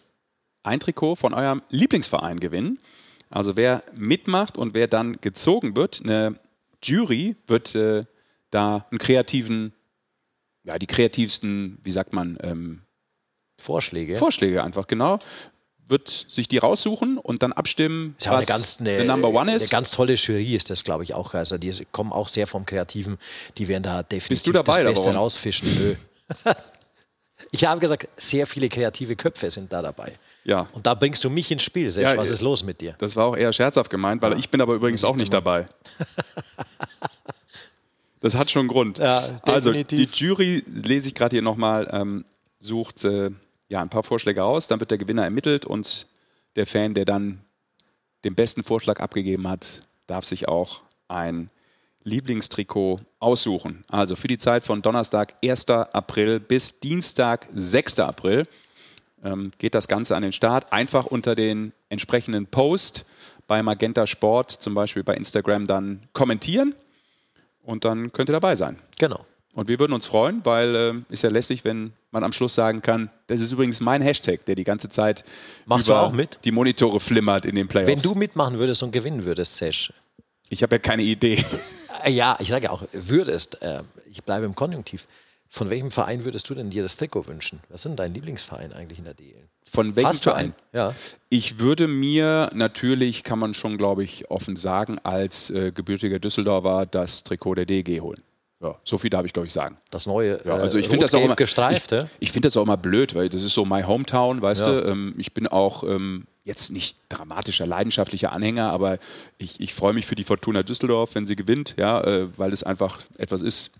ein Trikot von eurem Lieblingsverein gewinnen. Also wer mitmacht und wer dann gezogen wird, eine Jury wird äh, da einen kreativen, ja, die kreativsten, wie sagt man, ähm, Vorschläge. Vorschläge einfach, genau wird sich die raussuchen und dann abstimmen, ist was eine ganz, eine, Number One ist. Eine ganz tolle Jury ist das, glaube ich, auch. Also die kommen auch sehr vom Kreativen. Die werden da definitiv Bist du dabei, das Beste rausfischen. Nö. <laughs> ich habe gesagt, sehr viele kreative Köpfe sind da dabei. Ja. Und da bringst du mich ins Spiel. Sesh, ja, was ist los mit dir? Das war auch eher scherzhaft gemeint, weil ja. ich bin aber übrigens auch nicht dabei. <laughs> das hat schon einen Grund. Ja, also die Jury, lese ich gerade hier nochmal, ähm, sucht äh, ja, ein paar Vorschläge aus, dann wird der Gewinner ermittelt und der Fan, der dann den besten Vorschlag abgegeben hat, darf sich auch ein Lieblingstrikot aussuchen. Also für die Zeit von Donnerstag, 1. April bis Dienstag, 6. April ähm, geht das Ganze an den Start. Einfach unter den entsprechenden Post bei Magenta Sport, zum Beispiel bei Instagram, dann kommentieren und dann könnt ihr dabei sein. Genau. Und wir würden uns freuen, weil äh, ist ja lässig, wenn man am Schluss sagen kann, das ist übrigens mein Hashtag, der die ganze Zeit Machst über die Monitore flimmert in den Playoffs. Wenn du mitmachen würdest und gewinnen würdest, Sesh. Ich habe ja keine Idee. Äh, ja, ich sage ja auch, würdest. Äh, ich bleibe im Konjunktiv. Von welchem Verein würdest du denn dir das Trikot wünschen? Was denn dein Lieblingsverein eigentlich in der DL? Von welchem Verein? Ja. Ich würde mir natürlich, kann man schon, glaube ich, offen sagen, als äh, gebürtiger Düsseldorfer das Trikot der DG holen. Ja, so viel darf ich, glaube ich, sagen. Das neue, ja, also ich finde das auch immer gestreifte. Ich, ich finde das auch immer blöd, weil das ist so my hometown, weißt ja. du. Ähm, ich bin auch ähm, jetzt nicht dramatischer, leidenschaftlicher Anhänger, aber ich, ich freue mich für die Fortuna Düsseldorf, wenn sie gewinnt, ja, äh, weil es einfach etwas ist,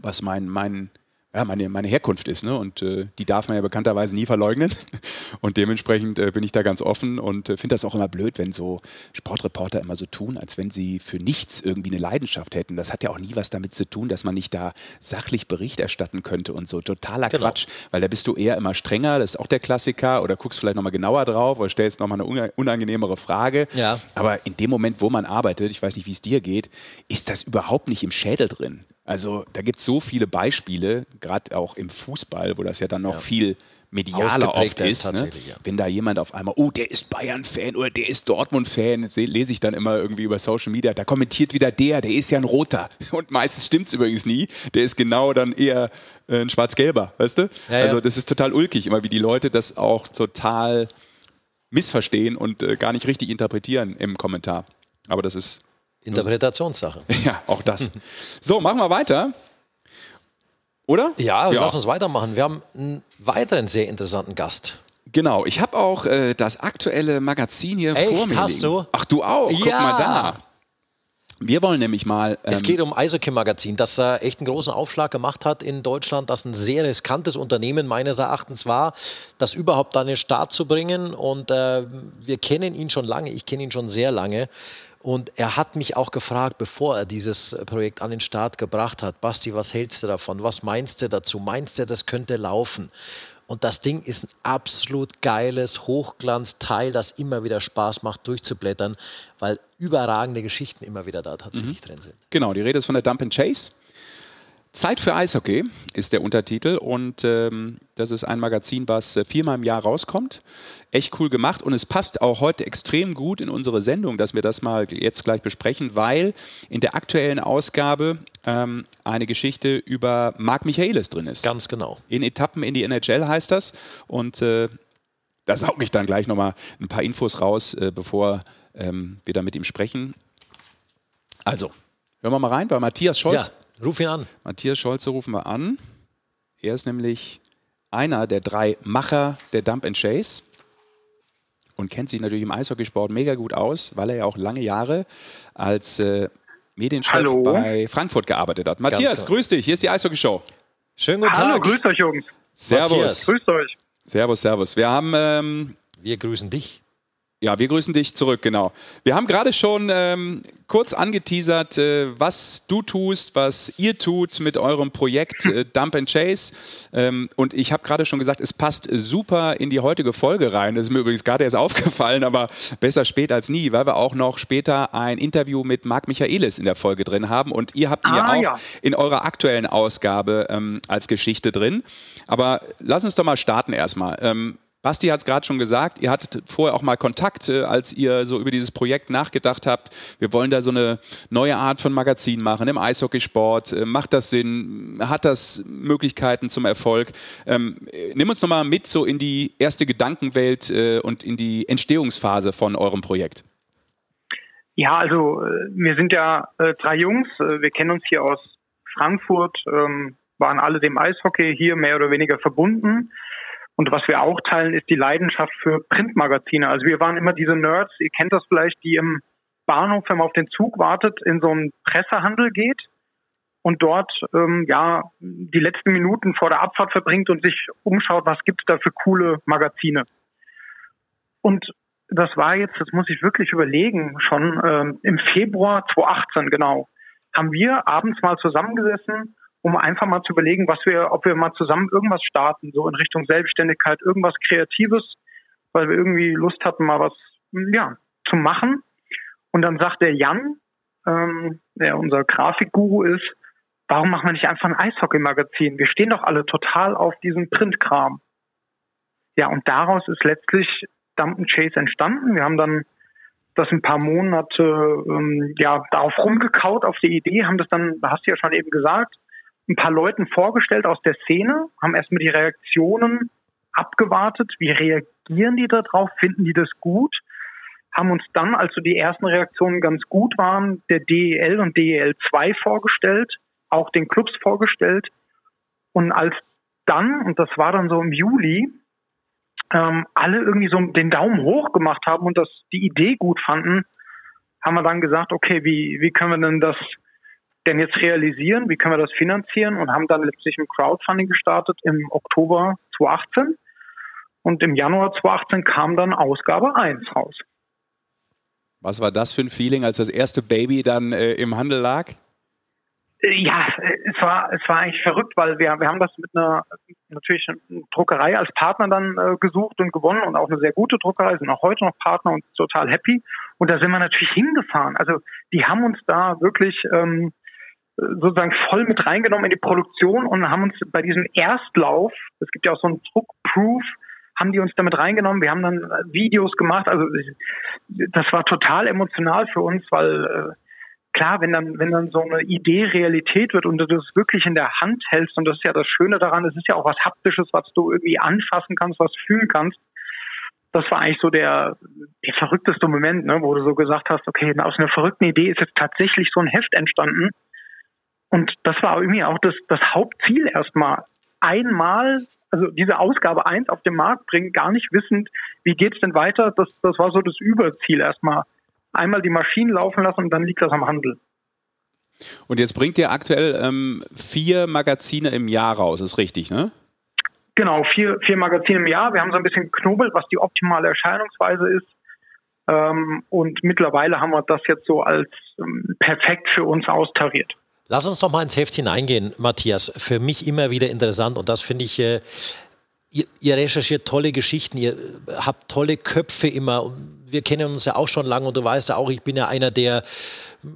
was mein, mein ja, meine, meine Herkunft ist. Ne? Und äh, die darf man ja bekannterweise nie verleugnen. <laughs> Und dementsprechend äh, bin ich da ganz offen und äh, finde das auch immer blöd, wenn so Sportreporter immer so tun, als wenn sie für nichts irgendwie eine Leidenschaft hätten. Das hat ja auch nie was damit zu tun, dass man nicht da sachlich Bericht erstatten könnte und so. Totaler genau. Quatsch, weil da bist du eher immer strenger, das ist auch der Klassiker, oder guckst vielleicht nochmal genauer drauf oder stellst nochmal eine unangenehmere Frage. Ja. Aber in dem Moment, wo man arbeitet, ich weiß nicht, wie es dir geht, ist das überhaupt nicht im Schädel drin. Also da gibt es so viele Beispiele, gerade auch im Fußball, wo das ja dann noch ja. viel medialer oft ist. Ne? Ja. Wenn da jemand auf einmal, oh, der ist Bayern-Fan oder der ist Dortmund-Fan, lese ich dann immer irgendwie über Social Media, da kommentiert wieder der, der ist ja ein Roter. <laughs> Und meistens stimmt es übrigens nie. Der ist genau dann eher äh, ein Schwarz-Gelber, weißt du? Ja, also das ist total ulkig, immer wie die Leute das auch total missverstehen und äh, gar nicht richtig interpretieren im Kommentar. Aber das ist Interpretationssache. <laughs> Ja, auch das. so, machen wir weiter. Oder? Ja, ja, lass uns weitermachen. Wir haben einen weiteren sehr interessanten Gast. Genau, ich habe auch äh, das aktuelle Magazin hier Echt? vor mir. Hast liegen. du? Ach, du auch? Ja. Guck mal da. Wir wollen nämlich mal. Es ähm, geht um Eishockey-Magazin, das äh, echt einen großen Aufschlag gemacht hat in Deutschland, das ein sehr riskantes Unternehmen meines Erachtens war, das überhaupt an den Start zu bringen. Und äh, wir kennen ihn schon lange, ich kenne ihn schon sehr lange. Und er hat mich auch gefragt, bevor er dieses Projekt an den Start gebracht hat, Basti, was hältst du davon? Was meinst du dazu? Meinst du, das könnte laufen? Und das Ding ist ein absolut geiles Hochglanzteil, das immer wieder Spaß macht, durchzublättern, weil überragende Geschichten immer wieder da tatsächlich drin sind. Genau, die Rede ist von der Dump and Chase. Zeit für Eishockey ist der Untertitel und ähm, das ist ein Magazin, was äh, viermal im Jahr rauskommt. Echt cool gemacht und es passt auch heute extrem gut in unsere Sendung, dass wir das mal jetzt gleich besprechen, weil in der aktuellen Ausgabe ähm, eine Geschichte über Marc Michaelis drin ist. Ganz genau. In Etappen in die NHL heißt das und äh, da sauge ich dann gleich nochmal ein paar Infos raus, äh, bevor ähm, wir da mit ihm sprechen. Also, hören wir mal rein bei Matthias Scholz. Ja, ruf ihn an. Matthias Scholze rufen wir an. Er ist nämlich einer der drei Macher der Dump and Chase und kennt sich natürlich im Eishockeysport mega gut aus, weil er ja auch lange Jahre als äh, Medienchef Hallo. bei Frankfurt gearbeitet hat. Matthias, grüß dich. Hier ist die Eishockey-Show. Schönen guten Hallo, Tag. grüßt euch, Jungs. Servus. Matthias. Grüßt euch. Servus, servus. Wir haben ähm, Wir grüßen dich. Ja, wir grüßen dich zurück, genau. Wir haben gerade schon ähm, kurz angeteasert, äh, was du tust, was ihr tut mit eurem Projekt äh, <laughs> Dump and Chase. Ähm, und ich habe gerade schon gesagt, es passt super in die heutige Folge rein. Das ist mir übrigens gerade erst <laughs> aufgefallen, aber besser spät als nie, weil wir auch noch später ein Interview mit Marc Michaelis in der Folge drin haben. Und ihr habt ihn ja Ah, auch ja. in eurer aktuellen Ausgabe ähm, als Geschichte drin. Aber lass uns doch mal starten erstmal. Basti hat es gerade schon gesagt, ihr hattet vorher auch mal Kontakt, als ihr so über dieses Projekt nachgedacht habt. Wir wollen da so eine neue Art von Magazin machen im Eishockeysport. Äh, macht das Sinn? Hat das Möglichkeiten zum Erfolg? Ähm, äh, nimm uns nochmal mit so in die erste Gedankenwelt äh, und in die Entstehungsphase von eurem Projekt. Ja, also äh, wir sind ja äh, drei Jungs. Wir kennen uns hier aus Frankfurt, ähm, waren alle dem Eishockey hier mehr oder weniger verbunden. Und was wir auch teilen, ist die Leidenschaft für Printmagazine. Also wir waren immer diese Nerds, ihr kennt das vielleicht, die im Bahnhof, wenn man auf den Zug wartet, in so einen Pressehandel geht und dort ähm, ja die letzten Minuten vor der Abfahrt verbringt und sich umschaut, was gibt's da für coole Magazine. Und das war jetzt, das muss ich wirklich überlegen, schon ähm, im Februar 2018 genau, haben wir abends mal zusammengesessen, um einfach mal zu überlegen, was wir, ob wir mal zusammen irgendwas starten, so in Richtung Selbstständigkeit, irgendwas Kreatives, weil wir irgendwie Lust hatten, mal was ja, zu machen. Und dann sagt der Jan, ähm, der unser Grafikguru ist, warum machen wir nicht einfach ein Eishockey-Magazin? Wir stehen doch alle total auf diesem Printkram. Ja, und daraus ist letztlich Dump Chase entstanden. Wir haben dann das ein paar Monate ähm, ja darauf rumgekaut auf die Idee, haben das dann, da hast du ja schon eben gesagt, ein paar Leuten vorgestellt aus der Szene, haben erstmal die Reaktionen abgewartet, wie reagieren die da drauf, finden die das gut, haben uns dann, als so die ersten Reaktionen ganz gut waren, der DEL und DEL 2 vorgestellt, auch den Clubs vorgestellt. Und als dann, und das war dann so im Juli, ähm, alle irgendwie so den Daumen hoch gemacht haben und das die Idee gut fanden, haben wir dann gesagt, okay, wie, wie können wir denn das denn jetzt realisieren? Wie können wir das finanzieren? Und haben dann letztlich ein Crowdfunding gestartet im Oktober 2018. Und im Januar 2018 kam dann Ausgabe 1 raus. Was war das für ein Feeling, als das erste Baby dann äh, im Handel lag? Ja, es war, es war eigentlich verrückt, weil wir, wir haben das mit einer, natürlich eine Druckerei als Partner dann äh, gesucht und gewonnen und auch eine sehr gute Druckerei, sind auch heute noch Partner und total happy. Und da sind wir natürlich hingefahren. Also die haben uns da wirklich ähm, sozusagen voll mit reingenommen in die Produktion und haben uns bei diesem Erstlauf, es gibt ja auch so einen Druckproof, haben die uns damit reingenommen. Wir haben dann Videos gemacht. Also das war total emotional für uns, weil äh, klar, wenn dann, wenn dann so eine Idee Realität wird und du das wirklich in der Hand hältst, und das ist ja das Schöne daran, es ist ja auch was Haptisches, was du irgendwie anfassen kannst, was fühlen kannst. Das war eigentlich so der, der verrückteste Moment, ne, wo du so gesagt hast, okay, aus einer verrückten Idee ist jetzt tatsächlich so ein Heft entstanden. Und das war irgendwie auch das, das Hauptziel erstmal. Einmal, also diese Ausgabe 1 auf den Markt bringen, gar nicht wissend, wie geht's denn weiter. Das, das war so das Überziel erstmal. Einmal die Maschinen laufen lassen und dann liegt das am Handel. Und jetzt bringt ihr aktuell ähm, vier Magazine im Jahr raus, ist richtig, ne? Genau, vier, vier Magazine im Jahr. Wir haben so ein bisschen geknobelt, was die optimale Erscheinungsweise ist. Ähm, und mittlerweile haben wir das jetzt so als ähm, perfekt für uns austariert. Lass uns doch mal ins Heft hineingehen, Matthias. Für mich immer wieder interessant und das finde ich, äh, ihr, ihr, recherchiert tolle Geschichten, ihr habt tolle Köpfe immer. Wir kennen uns ja auch schon lange und du weißt ja auch, ich bin ja einer, der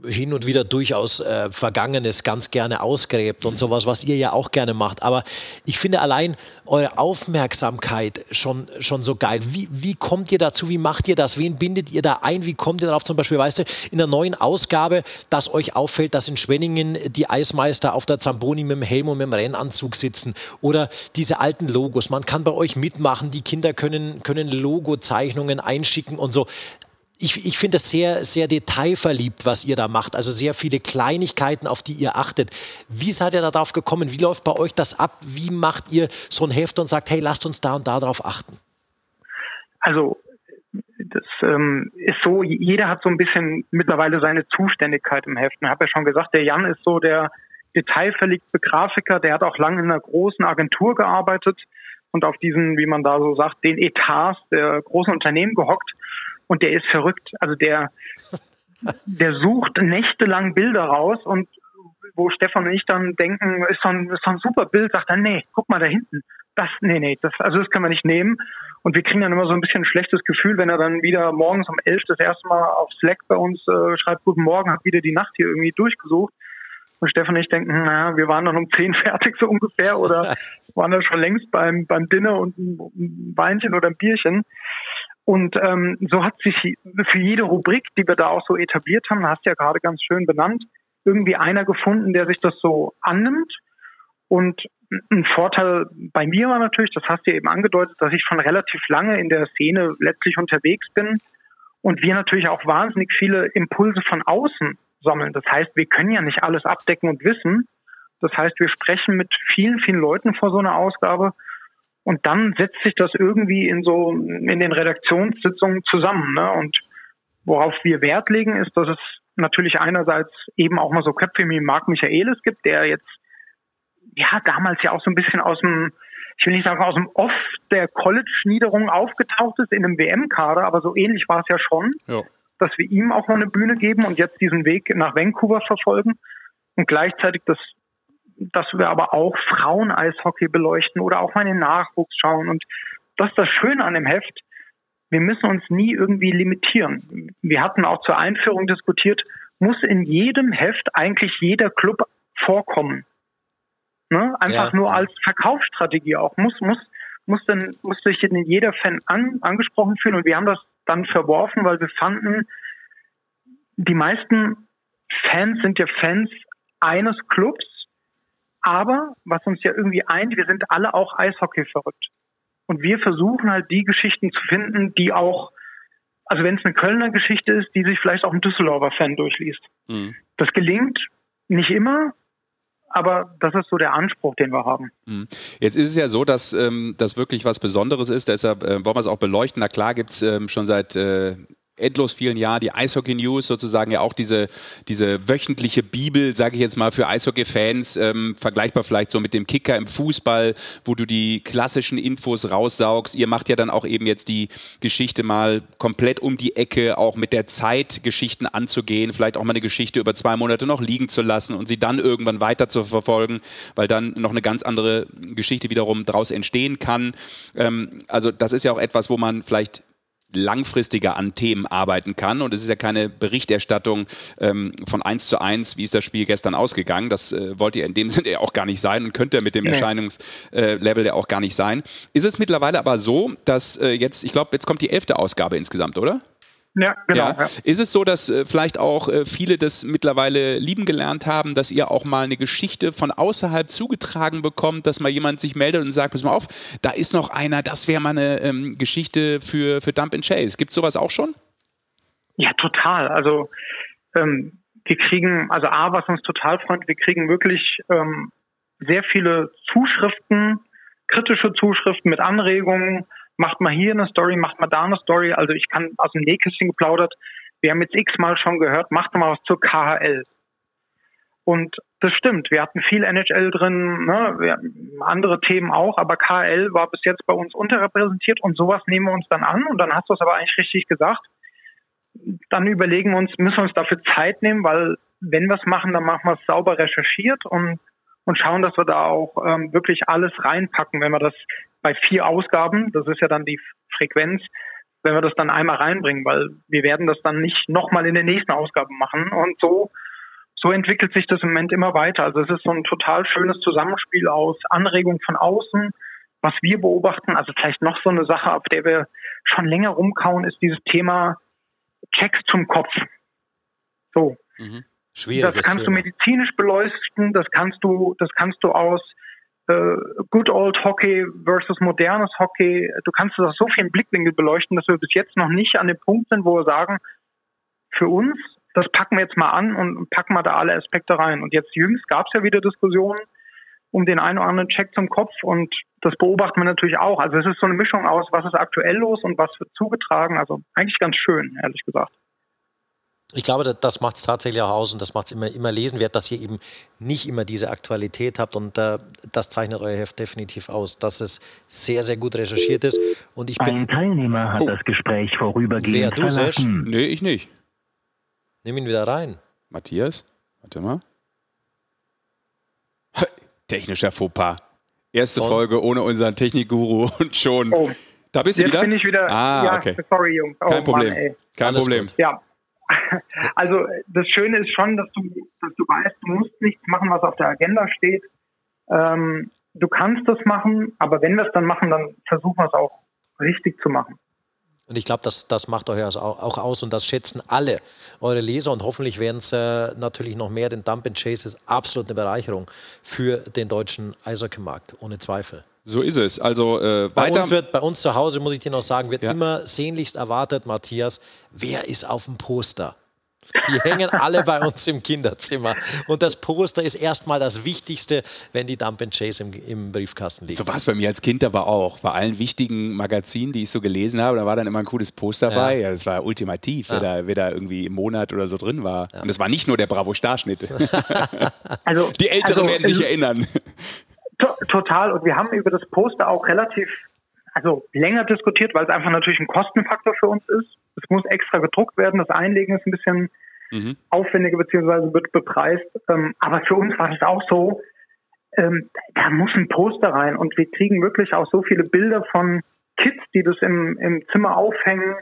hin und wieder durchaus äh, Vergangenes ganz gerne ausgräbt und sowas, was ihr ja auch gerne macht. Aber ich finde allein eure Aufmerksamkeit schon, schon so geil. Wie, wie kommt ihr dazu? Wie macht ihr das? Wen bindet ihr da ein? Wie kommt ihr darauf? Zum Beispiel, weißt du, in der neuen Ausgabe, dass euch auffällt, dass in Schwenningen die Eismeister auf der Zamboni mit dem Helm und mit dem Rennanzug sitzen oder diese alten Logos. Man kann bei euch mitmachen. Die Kinder können, können Logozeichnungen einschicken und so ich, ich finde es sehr, sehr detailverliebt, was ihr da macht. Also sehr viele Kleinigkeiten, auf die ihr achtet. Wie seid ihr darauf gekommen? Wie läuft bei euch das ab? Wie macht ihr so ein Heft und sagt, hey, lasst uns da und da drauf achten? Also das ähm, ist so, jeder hat so ein bisschen mittlerweile seine Zuständigkeit im Heft. Ich habe ja schon gesagt, der Jan ist so der detailverliebte Grafiker, der hat auch lange in einer großen Agentur gearbeitet und auf diesen, wie man da so sagt, den Etats der großen Unternehmen gehockt und der ist verrückt. Also der, <laughs> der sucht nächtelang Bilder raus und wo Stefan und ich dann denken, ist so ein, ist so ein super Bild, sagt er, nee, guck mal da hinten. Das, nee, nee, das, also das können wir nicht nehmen. Und wir kriegen dann immer so ein bisschen ein schlechtes Gefühl, wenn er dann wieder morgens um elf das erste Mal auf Slack bei uns äh, schreibt, guten Morgen, hat wieder die Nacht hier irgendwie durchgesucht. Und Stefan und ich denken, naja, wir waren dann um zehn <laughs> fertig so ungefähr oder <laughs> waren da schon längst beim, beim Dinner und ein Weinchen oder ein Bierchen. Und ähm, so hat sich für jede Rubrik, die wir da auch so etabliert haben, hast du ja gerade ganz schön benannt, irgendwie einer gefunden, der sich das so annimmt. Und ein Vorteil bei mir war natürlich, das hast du ja eben angedeutet, dass ich schon relativ lange in der Szene letztlich unterwegs bin und wir natürlich auch wahnsinnig viele Impulse von außen sammeln. Das heißt, wir können ja nicht alles abdecken und wissen. Das heißt, wir sprechen mit vielen, vielen Leuten vor so einer Ausgabe und dann setzt sich das irgendwie in so, in den Redaktionssitzungen zusammen. Ne? Und worauf wir Wert legen, ist, dass es natürlich einerseits eben auch mal so Köpfe wie Marc Michaelis gibt, der jetzt, ja, damals ja auch so ein bisschen aus dem, ich will nicht sagen aus dem Off der College-Niederung aufgetaucht ist in einem WM-Kader, aber so ähnlich war es ja schon, ja. dass wir ihm auch noch eine Bühne geben und jetzt diesen Weg nach Vancouver verfolgen und gleichzeitig das dass wir aber auch Frauen-Eishockey beleuchten oder auch mal in den Nachwuchs schauen. Und das ist das Schöne an dem Heft. Wir müssen uns nie irgendwie limitieren. Wir hatten auch zur Einführung diskutiert, muss in jedem Heft eigentlich jeder Club vorkommen. Ne? Einfach ja. nur als Verkaufsstrategie auch. Muss, muss, muss dann, muss sich denn jeder Fan an, angesprochen fühlen. Und wir haben das dann verworfen, weil wir fanden, die meisten Fans sind ja Fans eines Clubs aber was uns ja irgendwie eint, wir sind alle auch Eishockey verrückt. Und wir versuchen halt die Geschichten zu finden, die auch, also wenn es eine Kölner Geschichte ist, die sich vielleicht auch ein Düsseldorfer Fan durchliest. Mhm. Das gelingt nicht immer, aber das ist so der Anspruch, den wir haben. Mhm. Jetzt ist es ja so, dass ähm, das wirklich was Besonderes ist, deshalb äh, wollen wir es auch beleuchten. Na klar gibt es ähm, schon seit äh, endlos vielen Jahren die Eishockey News sozusagen ja auch diese, diese wöchentliche Bibel, sage ich jetzt mal, für Eishockey-Fans, ähm, vergleichbar vielleicht so mit dem Kicker im Fußball, wo du die klassischen Infos raussaugst. Ihr macht ja dann auch eben jetzt die Geschichte mal komplett um die Ecke, auch mit der Zeit Geschichten anzugehen, vielleicht auch mal eine Geschichte über zwei Monate noch liegen zu lassen und sie dann irgendwann weiter zu verfolgen, weil dann noch eine ganz andere Geschichte wiederum daraus entstehen kann. Ähm, also das ist ja auch etwas, wo man vielleicht langfristiger an Themen arbeiten kann. Und es ist ja keine Berichterstattung ähm, von eins zu eins, wie ist das Spiel gestern ausgegangen. Das äh, wollte ja in dem <laughs> Sinne ja auch gar nicht sein und könnte ja mit dem nee. Erscheinungslevel ja auch gar nicht sein. Ist es mittlerweile aber so, dass äh, jetzt, ich glaube, jetzt kommt die elfte Ausgabe insgesamt, oder? Ja, genau. Ja. Ja. Ist es so, dass äh, vielleicht auch äh, viele das mittlerweile lieben gelernt haben, dass ihr auch mal eine Geschichte von außerhalb zugetragen bekommt, dass mal jemand sich meldet und sagt, pass mal auf, da ist noch einer, das wäre mal eine ähm, Geschichte für, für Dump and Chase. Gibt es sowas auch schon? Ja, total. Also ähm, wir kriegen, also A, was uns total freut, wir kriegen wirklich ähm, sehr viele Zuschriften, kritische Zuschriften mit Anregungen. Macht mal hier eine Story, macht mal da eine Story. Also ich kann aus dem Nähkästchen geplaudert. Wir haben jetzt x-mal schon gehört, macht mal was zur KHL. Und das stimmt, wir hatten viel NHL drin, ne? andere Themen auch, aber KHL war bis jetzt bei uns unterrepräsentiert und sowas nehmen wir uns dann an und dann hast du es aber eigentlich richtig gesagt. Dann überlegen wir uns, müssen wir uns dafür Zeit nehmen, weil wenn wir es machen, dann machen wir es sauber recherchiert und und schauen, dass wir da auch ähm, wirklich alles reinpacken, wenn wir das bei vier Ausgaben, das ist ja dann die Frequenz, wenn wir das dann einmal reinbringen, weil wir werden das dann nicht nochmal in den nächsten Ausgaben machen und so so entwickelt sich das im Moment immer weiter. Also es ist so ein total schönes Zusammenspiel aus Anregung von außen, was wir beobachten. Also vielleicht noch so eine Sache, auf der wir schon länger rumkauen, ist dieses Thema Checks zum Kopf. So. Mhm. Schwierig. Das kannst Thema. du medizinisch beleuchten, das kannst du, das kannst du aus Good Old Hockey versus modernes Hockey, du kannst es aus so vielen Blickwinkeln beleuchten, dass wir bis jetzt noch nicht an dem Punkt sind, wo wir sagen, für uns, das packen wir jetzt mal an und packen wir da alle Aspekte rein. Und jetzt jüngst gab es ja wieder Diskussionen um den einen oder anderen Check zum Kopf und das beobachten wir natürlich auch. Also es ist so eine Mischung aus, was ist aktuell los und was wird zugetragen. Also eigentlich ganz schön, ehrlich gesagt ich glaube, das macht es tatsächlich auch aus und das macht es immer, immer lesenswert, dass ihr eben nicht immer diese Aktualität habt und äh, das zeichnet euer Heft definitiv aus, dass es sehr, sehr gut recherchiert ist. Und ich bin, Ein Teilnehmer hat oh. das Gespräch vorübergehend Wer, du, verlassen. Nee, ich nicht. Nimm ihn wieder rein. Matthias, warte mal. Technischer Fauxpas. Erste und? Folge ohne unseren Technikguru <laughs> und schon. Oh. Da bist du Jetzt wieder? bin ich wieder. Ah, ja, okay. sorry, Jungs. Oh, Kein Problem. Mann, Kein Alles Problem. Gut. Ja, <laughs> also das Schöne ist schon, dass du, dass du weißt, du musst nichts machen, was auf der Agenda steht. Ähm, du kannst das machen, aber wenn wir es dann machen, dann versuchen wir es auch richtig zu machen. Und ich glaube, das, das macht euch auch aus und das schätzen alle eure Leser und hoffentlich werden es äh, natürlich noch mehr. Denn Dump and Chase ist absolut eine Bereicherung für den deutschen Eishockey-Markt, ohne Zweifel. So ist es. Also äh, bei, uns wird, bei uns zu Hause, muss ich dir noch sagen, wird ja. immer sehnlichst erwartet, Matthias, wer ist auf dem Poster? Die hängen alle bei uns im Kinderzimmer. Und das Poster ist erstmal das Wichtigste, wenn die Dump and Chase im, im Briefkasten liegen. So war es bei mir als Kind aber auch. Bei allen wichtigen Magazinen, die ich so gelesen habe, da war dann immer ein cooles Poster dabei. Ja. ja, das war ultimativ, ja. wer, da, wer da irgendwie im Monat oder so drin war. Ja. Und das war nicht nur der Bravo-Starschnitt. <laughs> <laughs> also, die Älteren also, werden sich erinnern. Total. Und wir haben über das Poster auch relativ, also länger diskutiert, weil es einfach natürlich ein Kostenfaktor für uns ist. Es muss extra gedruckt werden. Das Einlegen ist ein bisschen mhm. aufwendiger beziehungsweise wird bepreist. Ähm, aber für uns war das auch so, ähm, da muss ein Poster rein und wir kriegen wirklich auch so viele Bilder von Kids, die das im, im Zimmer aufhängen.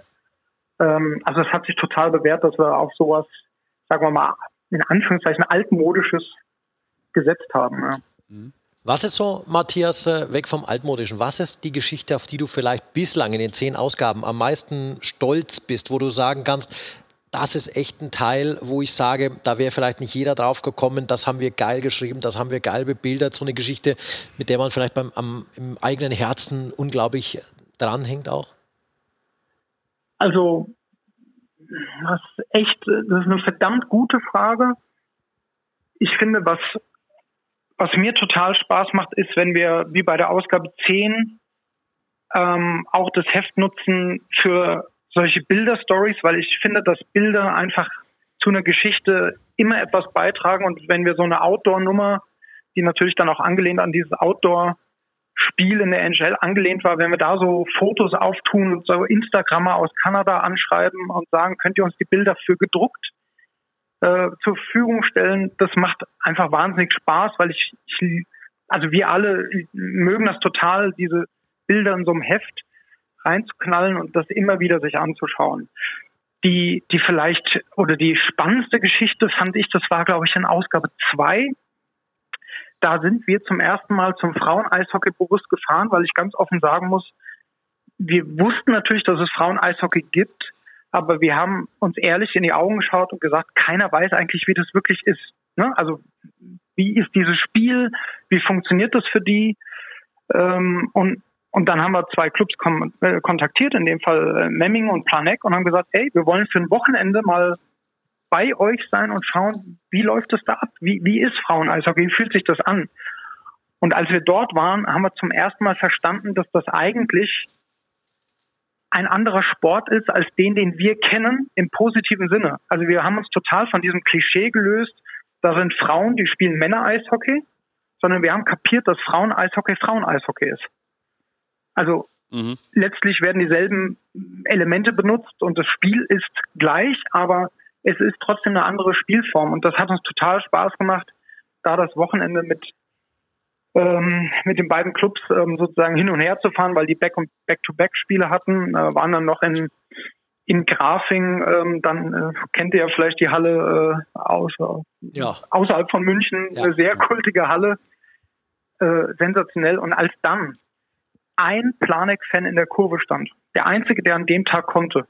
Ähm, also es hat sich total bewährt, dass wir auf sowas, sagen wir mal, in Anführungszeichen altmodisches gesetzt haben. Ja. Mhm. Was ist so, Matthias, äh, weg vom Altmodischen, was ist die Geschichte, auf die du vielleicht bislang in den zehn Ausgaben am meisten stolz bist, wo du sagen kannst, das ist echt ein Teil, wo ich sage, da wäre vielleicht nicht jeder drauf gekommen, das haben wir geil geschrieben, das haben wir geil bebildert, so eine Geschichte, mit der man vielleicht beim, am, im eigenen Herzen unglaublich dranhängt auch? Also, das ist echt, das ist eine verdammt gute Frage. Ich finde, was was mir total Spaß macht, ist, wenn wir wie bei der Ausgabe 10 ähm, auch das Heft nutzen für solche Bilder-Stories, weil ich finde, dass Bilder einfach zu einer Geschichte immer etwas beitragen. Und wenn wir so eine Outdoor-Nummer, die natürlich dann auch angelehnt an dieses Outdoor-Spiel in der NHL angelehnt war, wenn wir da so Fotos auftun und so Instagrammer aus Kanada anschreiben und sagen, könnt ihr uns die Bilder für gedruckt äh, zur Verfügung stellen, das macht einfach wahnsinnig Spaß, weil ich, ich, also wir alle mögen das total, diese Bilder in so einem Heft reinzuknallen und das immer wieder sich anzuschauen. Die, die vielleicht, oder die spannendste Geschichte fand ich, das war, glaube ich, in Ausgabe zwei. Da sind wir zum ersten Mal zum Frauen-Eishockey bewusst gefahren, weil ich ganz offen sagen muss, wir wussten natürlich, dass es Frauen-Eishockey gibt, aber wir haben uns ehrlich in die Augen geschaut und gesagt, keiner weiß eigentlich, wie das wirklich ist. Ne? Also wie ist dieses Spiel, wie funktioniert das für die? Ähm, und, und dann haben wir zwei Clubs äh, kontaktiert, in dem Fall äh, Memming und Planek, und haben gesagt, hey, wir wollen für ein Wochenende mal bei euch sein und schauen, wie läuft es da ab? Wie, wie ist Frauen-Eishockey? Wie fühlt sich das an? Und als wir dort waren, haben wir zum ersten Mal verstanden, dass das eigentlich ein anderer Sport ist als den, den wir kennen im positiven Sinne. Also wir haben uns total von diesem Klischee gelöst, da sind Frauen, die spielen Männer-Eishockey, sondern wir haben kapiert, dass Frauen-Eishockey Frauen-Eishockey ist. Also mhm. letztlich werden dieselben Elemente benutzt und das Spiel ist gleich, aber es ist trotzdem eine andere Spielform und das hat uns total Spaß gemacht, da das Wochenende mit ähm, mit den beiden Clubs ähm, sozusagen hin und her zu fahren, weil die Back- und Back-to-Back-Spiele hatten, äh, waren dann noch in in Grafing, ähm, dann äh, kennt ihr ja vielleicht die Halle äh, aus, ja. außerhalb von München, ja. eine sehr kultige Halle, äh, sensationell. Und als dann ein Planek-Fan in der Kurve stand, der einzige, der an dem Tag konnte,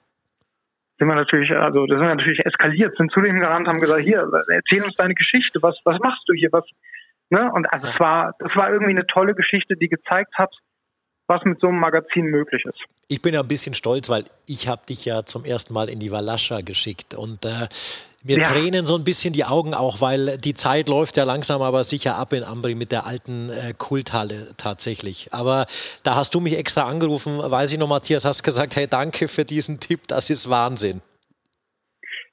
sind wir natürlich, also das sind wir natürlich eskaliert, sind zu dem gerannt, haben gesagt, hier, erzähl uns deine Geschichte, was, was machst du hier, was, Ne? Und also es war, das war irgendwie eine tolle Geschichte, die gezeigt hat, was mit so einem Magazin möglich ist. Ich bin ja ein bisschen stolz, weil ich habe dich ja zum ersten Mal in die Walascha geschickt und äh, mir ja. tränen so ein bisschen die Augen auch, weil die Zeit läuft ja langsam aber sicher ab in Ambri mit der alten äh, Kulthalle tatsächlich. Aber da hast du mich extra angerufen, weiß ich noch, Matthias, hast gesagt, hey, danke für diesen Tipp, das ist Wahnsinn.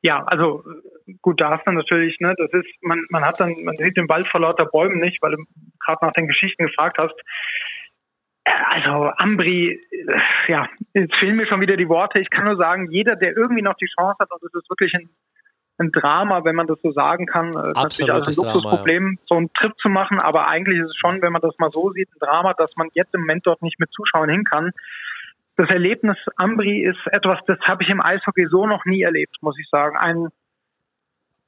Ja, also gut, da hast du natürlich, ne, das ist, man, man hat dann, man sieht den Wald vor lauter Bäumen nicht, weil du gerade nach den Geschichten gefragt hast. Also Ambri, ja, jetzt fehlen mir schon wieder die Worte. Ich kann nur sagen, jeder, der irgendwie noch die Chance hat, und es ist wirklich ein, ein Drama, wenn man das so sagen kann, ist natürlich also ein Luxusproblem, Drama, ja. so einen Trip zu machen, aber eigentlich ist es schon, wenn man das mal so sieht, ein Drama, dass man jetzt im Moment dort nicht mit Zuschauern hin kann das Erlebnis Ambri ist etwas, das habe ich im Eishockey so noch nie erlebt, muss ich sagen. Ein,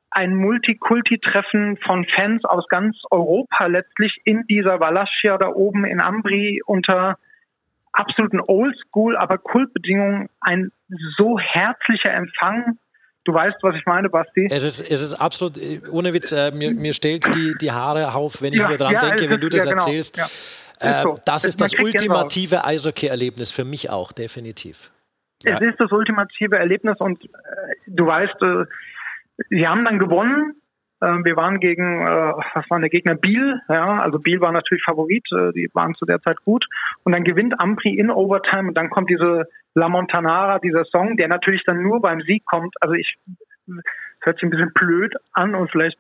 ein Multikulti-Treffen von Fans aus ganz Europa letztlich in dieser Valaschia da oben in Ambri unter absoluten Oldschool, aber Kultbedingungen. Ein so herzlicher Empfang. Du weißt, was ich meine, Basti. Es ist, es ist absolut, ohne Witz, äh, mir, mir stellt die, die Haare auf, wenn ich ja, mir daran ja, denke, wenn du das ja, genau, erzählst. Äh, so. das ist das ultimative Eishockey-Erlebnis für mich auch, definitiv. Es ist das ultimative Erlebnis und äh, du weißt, äh, sie haben dann gewonnen. Äh, wir waren gegen, äh, was war der Gegner? Biel. Ja, also Biel war natürlich Favorit. Äh, die waren zu der Zeit gut. Und dann gewinnt Ampri in Overtime und dann kommt diese La Montanara, dieser Song, der natürlich dann nur beim Sieg kommt. Also ich, hört sich ein bisschen blöd an und vielleicht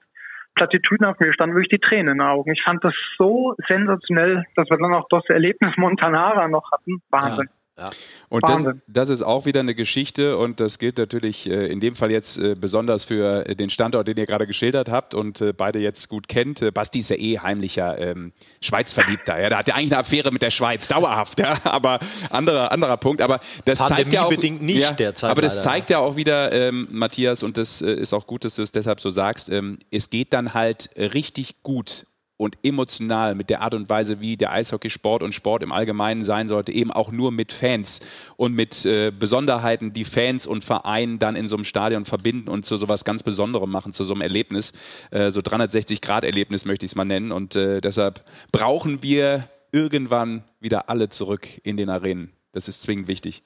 Plattitüden auf mir standen wirklich die Tränen in den Augen. Ich fand das so sensationell, dass wir dann auch das Erlebnis Montanara noch hatten. Wahnsinn. Ja. Ja. Und das, das, ist auch wieder eine Geschichte und das gilt natürlich äh, in dem Fall jetzt äh, besonders für äh, den Standort, den ihr gerade geschildert habt und äh, beide jetzt gut kennt. Äh, Basti ist ja eh heimlicher ähm, Schweizverliebter. Ja? Der hat ja eigentlich eine Affäre mit der Schweiz, dauerhaft. <laughs> Ja? Aber anderer, anderer Punkt. Aber das zeigt ja auch, bedingt nicht ja, derzeit. Aber das leider. zeigt ja auch wieder, ähm, Matthias, und das äh, ist auch gut, dass du es deshalb so sagst, ähm, es geht dann halt richtig gut und emotional mit der Art und Weise, wie der Eishockeysport und Sport im Allgemeinen sein sollte, eben auch nur mit Fans und mit äh, Besonderheiten, die Fans und Verein dann in so einem Stadion verbinden und zu sowas ganz Besonderem machen, zu so einem Erlebnis, äh, so 360-Grad-Erlebnis möchte ich es mal nennen. Und äh, deshalb brauchen wir irgendwann wieder alle zurück in den Arenen. Das ist zwingend wichtig.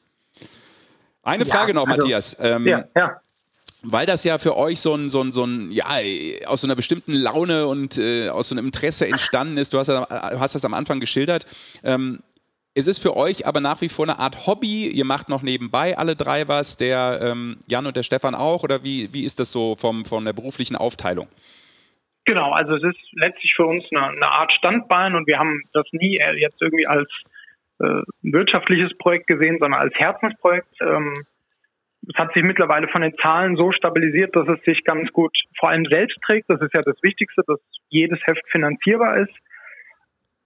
Eine ja, Frage noch, also, Matthias. Ähm, ja, ja weil das ja für euch so ein, so ein, so ein ja, aus so einer bestimmten Laune und äh, aus so einem Interesse entstanden ist. Du hast, hast das am Anfang geschildert. Ähm, es ist für euch aber nach wie vor eine Art Hobby. Ihr macht noch nebenbei alle drei was, der ähm, Jan und der Stefan auch. Oder wie, wie ist das so vom, von der beruflichen Aufteilung? Genau, also es ist letztlich für uns eine, eine Art Standbein und wir haben das nie äh, jetzt irgendwie als äh, wirtschaftliches Projekt gesehen, sondern als Herzensprojekt. Ähm, es hat sich mittlerweile von den Zahlen so stabilisiert, dass es sich ganz gut vor allem selbst trägt. Das ist ja das Wichtigste, dass jedes Heft finanzierbar ist.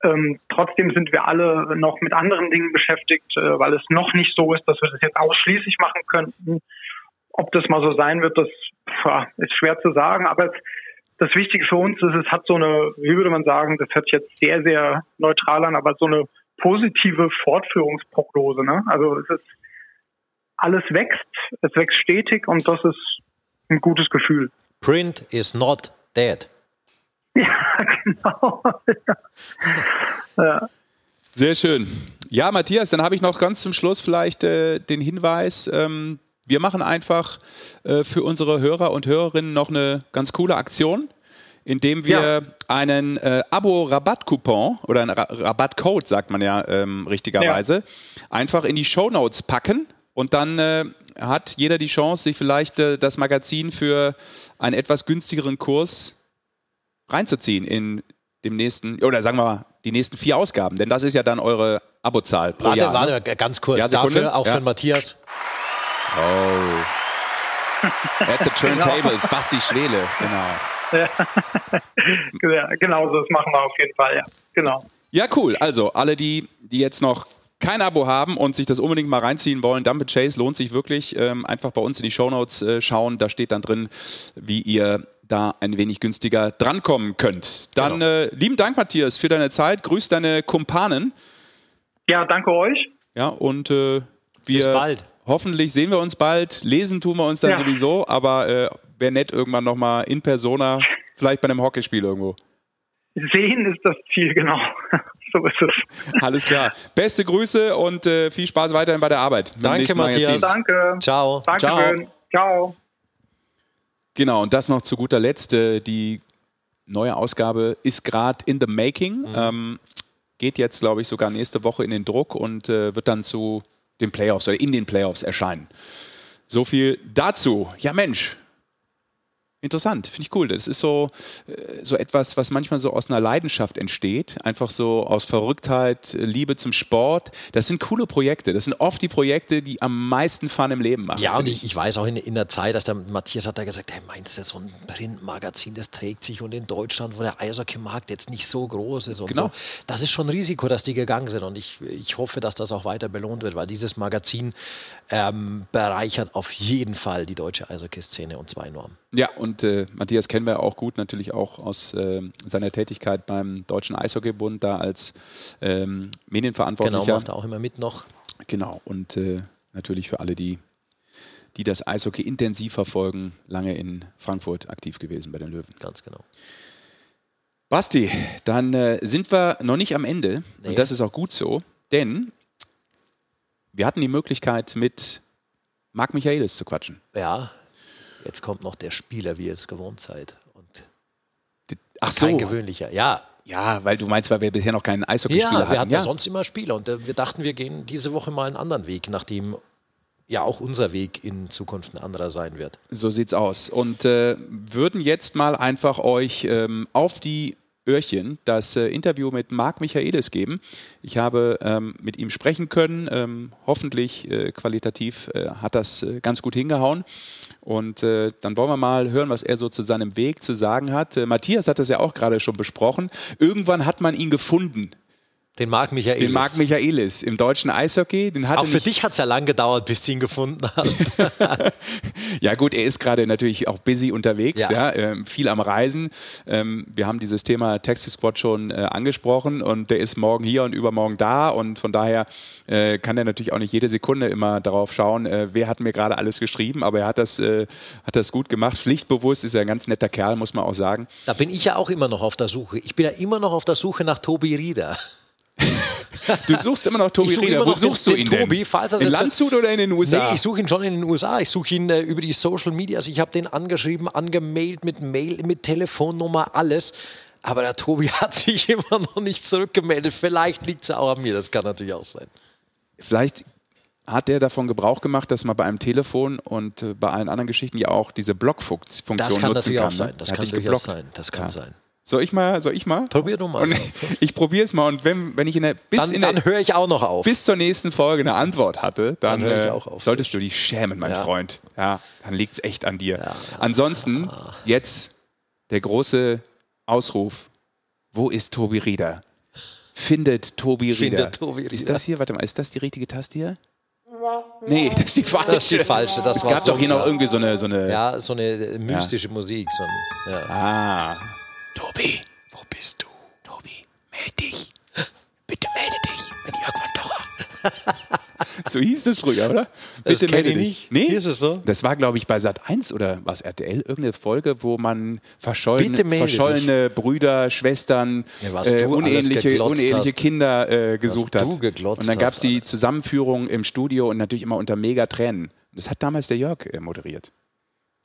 Ähm, trotzdem sind wir alle noch mit anderen Dingen beschäftigt, äh, weil es noch nicht so ist, dass wir das jetzt ausschließlich machen könnten. Ob das mal so sein wird, das ja, ist schwer zu sagen. Aber es, das Wichtige für uns ist, es hat so eine, wie würde man sagen, das hört sich jetzt sehr, sehr neutral an, aber so eine positive Fortführungsprognose. Ne? Also es ist alles wächst, es wächst stetig und das ist ein gutes Gefühl. Print is not dead. <laughs> Ja, genau. <laughs> ja. Sehr schön. Ja, Matthias, dann habe ich noch ganz zum Schluss vielleicht äh, den Hinweis, ähm, wir machen einfach äh, für unsere Hörer und Hörerinnen noch eine ganz coole Aktion, indem wir ja. einen äh, Abo-Rabatt-Coupon oder einen Ra Rabattcode, sagt man ja ähm, richtigerweise, ja. einfach in die Show Notes packen und dann äh, hat jeder die Chance, sich vielleicht äh, das Magazin für einen etwas günstigeren Kurs reinzuziehen in dem nächsten, oder sagen wir mal, die nächsten vier Ausgaben. Denn das ist ja dann eure Abozahl pro warte, Jahr. Warte, ne? ganz kurz. Ja, Dafür auch ja. für Matthias. Oh. At the Turntables, genau. Basti Schwele, genau. Ja. <laughs> genau, so das machen wir auf jeden Fall, ja. Genau. Ja, cool. Also, alle, die, die jetzt noch kein Abo haben und sich das unbedingt mal reinziehen wollen, Dump Chase lohnt sich wirklich. Ähm, einfach bei uns in die Shownotes äh, schauen. Da steht dann drin, wie ihr da ein wenig günstiger drankommen könnt. Dann genau. äh, lieben Dank, Matthias, für deine Zeit. Grüß deine Kumpanen. Ja, danke euch. Ja, und äh, wir. Bis bald. Hoffentlich sehen wir uns bald. Lesen tun wir uns dann ja. sowieso, aber äh, wäre nett irgendwann nochmal in Persona, vielleicht bei einem Hockeyspiel irgendwo. Sehen ist das Ziel, genau. <laughs> so ist es. Alles klar. Beste Grüße und äh, viel Spaß weiterhin bei der Arbeit. Danke, Matthias. Danke. Ciao. Danke Ciao. Schön. Ciao. Genau, und das noch zu guter Letzt. Äh, die neue Ausgabe ist gerade in the making. Mhm. Ähm, geht jetzt, glaube ich, sogar nächste Woche in den Druck und äh, wird dann zu den Playoffs oder in den Playoffs erscheinen. So viel dazu. Ja, Mensch, Interessant, finde ich cool. Das ist so, äh, so etwas, was manchmal so aus einer Leidenschaft entsteht. Einfach so aus Verrücktheit, Liebe zum Sport. Das sind coole Projekte. Das sind oft die Projekte, die am meisten Fun im Leben machen. Ja, und ich, ich, weiß auch in, in der Zeit, dass der Matthias hat da gesagt, hey, meinst du, so ein Printmagazin, das trägt sich und in Deutschland, wo der Eishockey-Markt jetzt nicht so groß ist und genau. so. Das ist schon ein Risiko, dass die gegangen sind. Und ich, ich hoffe, dass das auch weiter belohnt wird, weil dieses Magazin ähm, bereichert auf jeden Fall die deutsche Eishockey-Szene und zwar enorm. Ja, und äh, Matthias kennen wir auch gut, natürlich auch aus äh, seiner Tätigkeit beim Deutschen Eishockeybund, da als ähm, Medienverantwortlicher. Genau, macht er auch immer mit noch. Genau, und äh, natürlich für alle, die, die das Eishockey intensiv verfolgen, lange in Frankfurt aktiv gewesen bei den Löwen. Ganz genau. Basti, dann äh, sind wir noch nicht am Ende nee. und das ist auch gut so, denn wir hatten die Möglichkeit, mit Marc Michaelis zu quatschen. Ja, Jetzt kommt noch der Spieler, wie ihr es gewohnt seid. Und Ach so. Kein gewöhnlicher, ja. Ja, weil du meinst, weil wir bisher noch keinen Eishockeyspieler ja, hatten. Wir hatten ja sonst immer Spieler und äh, wir dachten, wir gehen diese Woche mal einen anderen Weg, nachdem ja auch unser Weg in Zukunft ein anderer sein wird. So sieht's aus. Und äh, würden jetzt mal einfach euch ähm, auf die Öhrchen das äh, Interview mit Marc Michaelis geben. Ich habe ähm, mit ihm sprechen können. Ähm, hoffentlich äh, qualitativ äh, hat das äh, ganz gut hingehauen. Und äh, dann wollen wir mal hören, was er so zu seinem Weg zu sagen hat. Äh, Matthias hat das ja auch gerade schon besprochen. Irgendwann hat man ihn gefunden den Marc Michaelis. Den Marc Michaelis im deutschen Eishockey. Den Auch für dich hat es ja lang gedauert, bis du ihn gefunden hast. <laughs> ja gut, er ist gerade natürlich auch busy unterwegs, ja. ja ähm, viel am Reisen. Ähm, wir haben dieses Thema Taxi Squad schon äh, angesprochen und der ist morgen hier und übermorgen da und von daher äh, kann er natürlich auch nicht jede Sekunde immer darauf schauen, äh, wer hat mir gerade alles geschrieben, aber er hat das, äh, hat das gut gemacht. Pflichtbewusst ist er ein ganz netter Kerl, muss man auch sagen. Da bin ich ja auch immer noch auf der Suche. Ich bin ja immer noch auf der Suche nach Tobi Rieder. Du suchst immer noch Tobi Rieder. Wo suchst den, du ihn den Tobi, falls in Landshut oder in den USA? Nee, ich suche ihn schon in den USA. Ich suche ihn äh, über die Social Media. Also ich habe den angeschrieben, angemeldet mit Mail, mit Telefonnummer, alles. Aber der Tobi <laughs> hat sich immer noch nicht zurückgemeldet. Vielleicht liegt es auch an mir. Das kann natürlich auch sein. Vielleicht hat der davon Gebrauch gemacht, dass man bei einem Telefon und äh, bei allen anderen Geschichten ja auch diese Blockfunktion nutzen kann. Das kann natürlich auch sein. Das kann durchaus sein. Das kann ja. sein. Soll ich mal? Soll ich mal? Probier du mal. Und ich probiere es mal und wenn, wenn ich in der bis dann, dann höre ich auch noch auf. Bis zur nächsten Folge eine Antwort hatte, dann, dann äh, auf, solltest du dich schämen, mein ja. Freund. Ja, dann liegt es echt an dir. Ja. Ansonsten jetzt der große Ausruf: Wo ist Tobi Rieder? Findet Tobi Rieder. Findet Tobi Rieder. Ist das hier? Warte mal, ist das die richtige Taste hier? Nee, das ist die falsche. Das ist die falsche. Das es gab doch hier noch irgendwie so eine, so eine. Ja, so eine mystische Musik. So ein. Ah. Tobi, wo bist du? Tobi, melde dich. Bitte melde dich mit Jörg van Torra. <laughs> so hieß das früher, oder? Bitte melde dich. Nicht. Nee, ist es so? Das war, glaube ich, bei Sat 1 oder was RTL, irgendeine Folge, wo man verschollene, verschollene Brüder, Schwestern, ja, äh, unähnliche, unähnliche Kinder äh, gesucht hat. Und dann gab es die Zusammenführung im Studio und natürlich immer unter mega Tränen Das hat damals der Jörg äh, moderiert.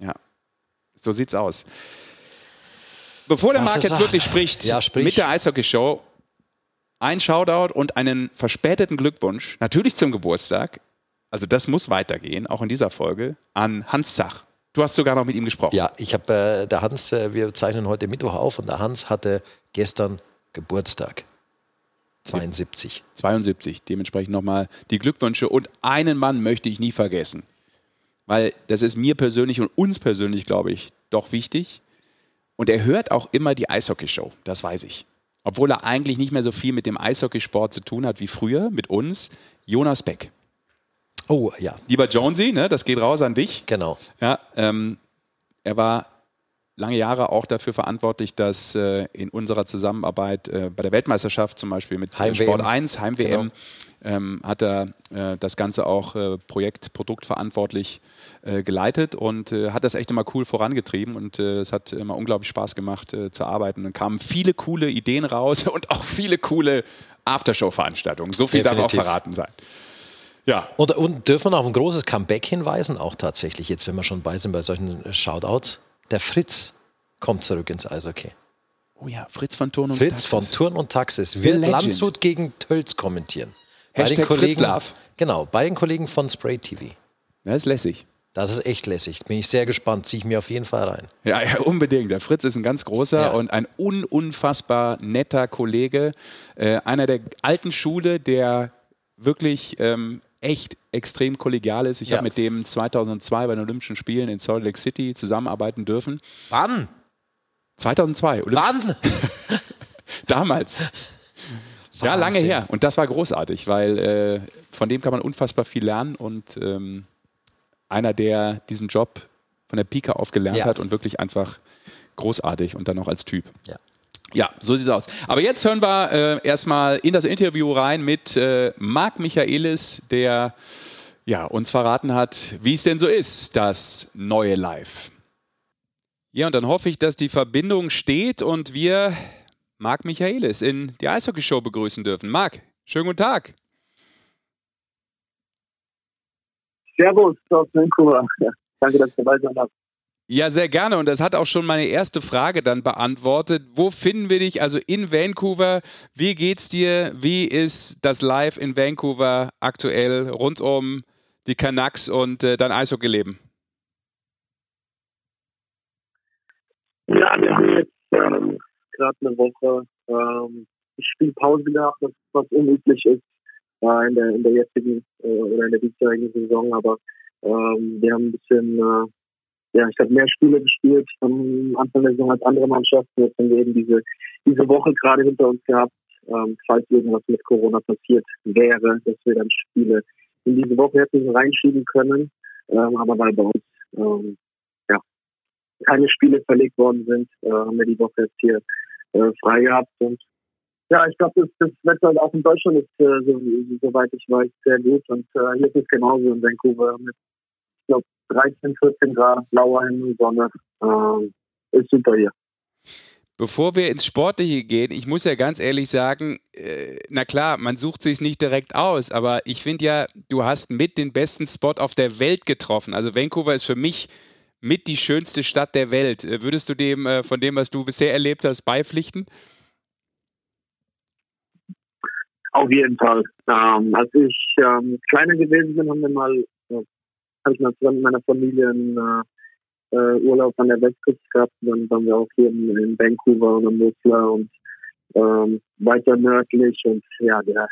Ja, so sieht's aus. Bevor der Marc jetzt wirklich spricht, ja, sprich. mit der Eishockey-Show, ein Shoutout und einen verspäteten Glückwunsch, natürlich zum Geburtstag. Also das muss weitergehen, auch in dieser Folge, an Hans Zach. Du hast sogar noch mit ihm gesprochen. Ja, ich habe äh, der Hans, äh, wir zeichnen heute Mittwoch auf und der Hans hatte gestern Geburtstag. 72. 72. Dementsprechend nochmal die Glückwünsche. Und einen Mann möchte ich nie vergessen. Weil das ist mir persönlich und uns persönlich, glaube ich, doch wichtig. Und er hört auch immer die Eishockey-Show, das weiß ich. Obwohl er eigentlich nicht mehr so viel mit dem Eishockeysport zu tun hat wie früher, mit uns, Jonas Beck. Oh, ja. Lieber Jonesy, ne, das geht raus an dich. Genau. Ja, ähm, er war lange Jahre auch dafür verantwortlich, dass äh, in unserer Zusammenarbeit äh, bei der Weltmeisterschaft zum Beispiel mit Heim Sport 1, Heim-WM, genau. ähm, hat er äh, das Ganze auch äh, Projekt, produktverantwortlich äh, geleitet und äh, hat das echt immer cool vorangetrieben und es hat immer unglaublich Spaß gemacht zu arbeiten. Dann kamen viele coole Ideen raus <laughs> und auch viele coole Aftershow-Veranstaltungen. So viel Definitiv. darf auch verraten sein. Ja. Und, und dürfen wir auf ein großes Comeback hinweisen, auch tatsächlich, jetzt wenn wir schon bei sind bei solchen Shoutouts. Der Fritz kommt zurück ins Eishockey. Oh ja, Fritz von Turn und Fritz Taxis. von Turn und Taxis wird Landshut gegen Tölz kommentieren. Hashtag bei den Kollegen, Fritz Genau, bei den Kollegen von Spray TV. Das ist lässig. Das ist echt lässig. Bin ich sehr gespannt. Ziehe ich mir auf jeden Fall rein. Ja, ja, unbedingt. Der Fritz ist ein ganz großer ja. und ein un unfassbar netter Kollege. Äh, einer der alten Schule, der wirklich ähm, echt extrem kollegial ist. Ich ja. habe mit dem 2002 bei den Olympischen Spielen in Salt Lake City zusammenarbeiten dürfen. Wann? 2002. Olymp Wann? <laughs> Damals. Wahnsinn. Ja, lange her. Und das war großartig, weil äh, von dem kann man unfassbar viel lernen und ähm, einer, der diesen Job von der Pika auf gelernt ja. hat und wirklich einfach großartig und dann auch als Typ. Ja. Ja, so sieht es aus. Aber jetzt hören wir äh, erstmal in das Interview rein mit äh, Marc Michaelis, der ja, uns verraten hat, wie es denn so ist, das neue Live. Ja, und dann hoffe ich, dass die Verbindung steht und wir Marc Michaelis in die Eishockey-Show begrüßen dürfen. Marc, schönen guten Tag. Servus aus Vancouver. <laughs> Danke, dass ihr dabei seid. Ja, sehr gerne. Und das hat auch schon meine erste Frage dann beantwortet. Wo finden wir dich? Also in Vancouver. Wie geht's dir? Wie ist das Live in Vancouver aktuell rund um die Canucks und äh, dein Eishockey-Leben? Ja, wir haben jetzt ähm, gerade eine Woche ähm, Spielpause gehabt, was, was unüblich ist äh, in, der, in der jetzigen äh, oder in der diesjährigen Saison. Aber ähm, wir haben ein bisschen äh, ja, ich habe mehr Spiele gespielt am Anfang der Saison als andere Mannschaften. Jetzt haben wir eben diese, diese Woche gerade hinter uns gehabt, ähm, falls irgendwas mit Corona passiert wäre, dass wir dann Spiele in diese Woche hätten reinschieben können. Ähm, aber weil bei uns ähm, ja, keine Spiele verlegt worden sind, äh, haben wir die Woche jetzt hier äh, frei gehabt. Und ja, ich glaube, das, das Wetter auch in Deutschland ist, äh, so, soweit ich weiß, sehr gut. Und äh, hier ist es genauso in Vancouver mit, ich glaube, 13, 14 Grad, blauer Himmel, Sonne. Äh, ist super hier. Bevor wir ins Sportliche gehen, ich muss ja ganz ehrlich sagen, äh, na klar, man sucht sich nicht direkt aus, aber ich finde ja, du hast mit den besten Spot auf der Welt getroffen. Also Vancouver ist für mich mit die schönste Stadt der Welt. Äh, würdest du dem äh, von dem, was du bisher erlebt hast, beipflichten? Auf jeden Fall. Ähm, als ich ähm, kleiner gewesen bin, haben wir mal habe ich mal zusammen mit meiner Familie einen äh, äh, Urlaub an der Westküste gehabt. Dann waren wir auch hier in, in Vancouver und in Whistler und ähm, weiter nördlich. Und ja, der,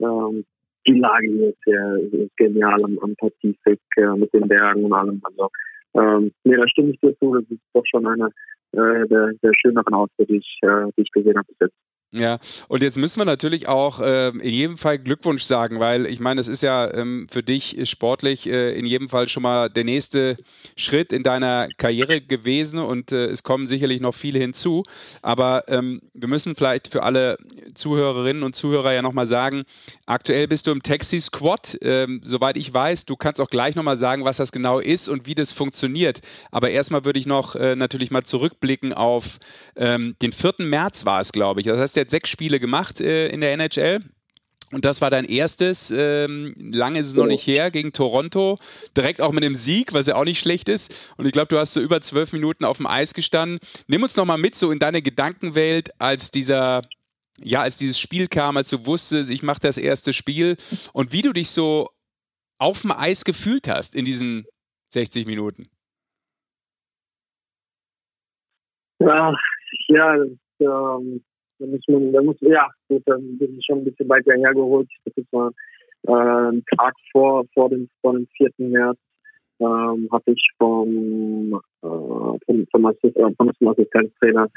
ähm, die Lage hier ist, ja, ist genial am, am Pazifik äh, mit den Bergen und allem. Also, ähm, nee, da stimme ich dir zu. Das ist doch schon eine äh, der, der schöneren Orte, die äh, die ich gesehen habe bis jetzt. Ja, und jetzt müssen wir natürlich auch äh, in jedem Fall Glückwunsch sagen, weil ich meine, es ist ja ähm, für dich sportlich äh, in jedem Fall schon mal der nächste Schritt in deiner Karriere gewesen und äh, es kommen sicherlich noch viele hinzu. Aber ähm, wir müssen vielleicht für alle Zuhörerinnen und Zuhörer ja nochmal sagen, aktuell bist du im Taxi Squad. Ähm, soweit ich weiß, du kannst auch gleich nochmal sagen, was das genau ist und wie das funktioniert. Aber erstmal würde ich noch äh, natürlich mal zurückblicken auf ähm, den 4. März war es, glaube ich. Das heißt, jetzt sechs Spiele gemacht äh, in der NHL. Und das war dein erstes, ähm, lange ist es noch nicht her, gegen Toronto. Direkt auch mit einem Sieg, was ja auch nicht schlecht ist. Und ich glaube, du hast so über zwölf Minuten auf dem Eis gestanden. Nimm uns nochmal mit so in deine Gedankenwelt, als dieser, ja, als dieses Spiel kam, als du wusstest, ich mache das erste Spiel und wie du dich so auf dem Eis gefühlt hast in diesen 60 Minuten. Ja, ja, ähm, da muss man, da muss, ja, gut, dann bin ich schon ein bisschen weiter hergeholt. Das war äh, ein Tag vor, vor dem, vor dem 4. März, ähm, habe ich vom, äh, vom, vom, äh, vom Assistenztrainer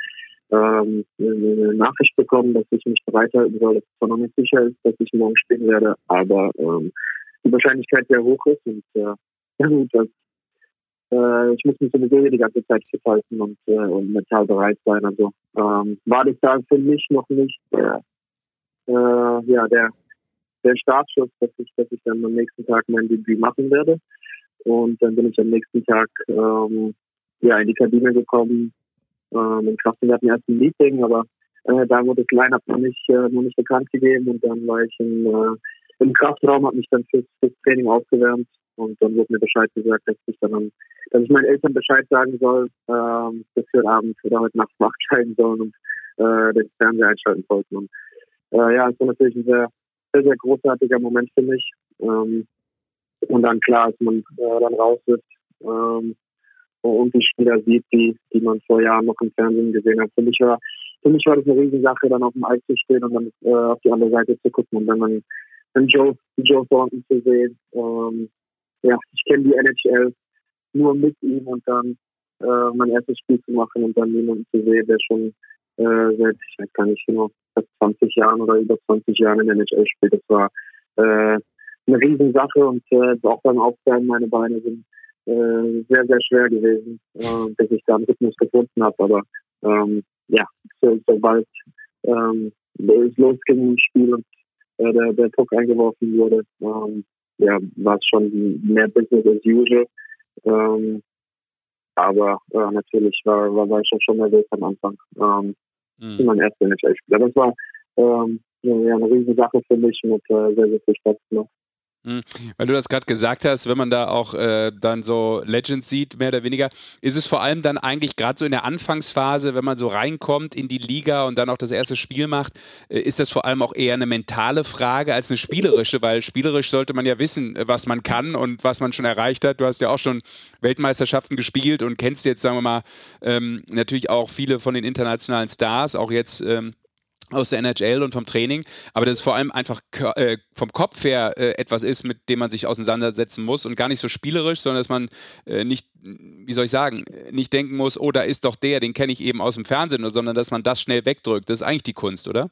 ähm, eine Nachricht bekommen, dass ich mich bereithalten soll, dass es zwar noch nicht sicher ist, dass ich morgen spielen werde, aber ähm, die Wahrscheinlichkeit sehr hoch ist und äh, <laughs> ja gut, das äh, ich muss mich sowieso die ganze Zeit fit halten und, äh, und mental bereit sein. Also ähm, war das da für mich noch nicht der, äh, ja, der, der Startschuss, dass ich, dass ich dann am nächsten Tag mein Debüt machen werde. Und dann bin ich am nächsten Tag ähm, ja, in die Kabine gekommen. Ähm, in Kraft wir hatten erst ein Meeting, aber äh, da wurde das Line-Up noch nicht, äh, noch nicht bekannt gegeben und dann war ich in, äh, im Kraftraum, habe mich dann fürs, fürs Training aufgewärmt und dann wurde mir Bescheid gesagt, dass ich dann, dass ich meinen Eltern Bescheid sagen soll, ähm, dass wir Abend oder heute Nacht wach <laughs> scheiden sollen und äh, den Fernseher einschalten sollten. Und äh, ja, es war natürlich ein sehr, sehr, sehr großartiger Moment für mich. Ähm, und dann klar, als man äh, dann raus ist ähm, und die Spieler sieht, die, die man vor Jahren noch im Fernsehen gesehen hat. Für mich war, für mich war das eine Riesensache, dann auf dem Eis zu stehen und dann äh, auf die andere Seite zu gucken und dann, dann, dann Joe, Joe Thornton zu sehen. Ähm, ja, ich kenne die NHL nur mit ihm und dann äh, mein erstes Spiel zu machen und dann jemanden zu sehen, der schon äh, seit, ich weiß gar nicht genau, seit 20 Jahren oder über 20 Jahren in der NHL spielt. Das war äh, eine Riesensache und äh, auch beim Aufwärmen meine Beine sind äh, sehr, sehr schwer gewesen, äh, bis ich da einen Rhythmus gefunden habe. Aber ähm, ja, so, sobald ähm, es losging im Spiel und äh, der, der Puck eingeworfen wurde, ähm, ja, war es schon mehr Business as usual. Ähm, aber äh, natürlich war, war, war ich schon nervös am Anfang. Ähm, mhm. Mein erster NHL-Spiel. Aber es war ähm, ja, eine riesige Sache für mich und äh, sehr, sehr viel Spaß gemacht. Hm. Weil du das gerade gesagt hast, wenn man da auch äh, dann so Legends sieht, mehr oder weniger, ist es vor allem dann eigentlich gerade so in der Anfangsphase, wenn man so reinkommt in die Liga und dann auch das erste Spiel macht, äh, ist das vor allem auch eher eine mentale Frage als eine spielerische, weil spielerisch sollte man ja wissen, äh, was man kann und was man schon erreicht hat. Du hast ja auch schon Weltmeisterschaften gespielt und kennst jetzt, sagen wir mal, ähm, natürlich auch viele von den internationalen Stars, auch jetzt. Ähm, aus der NHL und vom Training, aber dass es vor allem einfach äh, vom Kopf her äh, etwas ist, mit dem man sich auseinandersetzen muss und gar nicht so spielerisch, sondern dass man äh, nicht, wie soll ich sagen, nicht denken muss, oh, da ist doch der, den kenne ich eben aus dem Fernsehen, sondern dass man das schnell wegdrückt. Das ist eigentlich die Kunst, oder?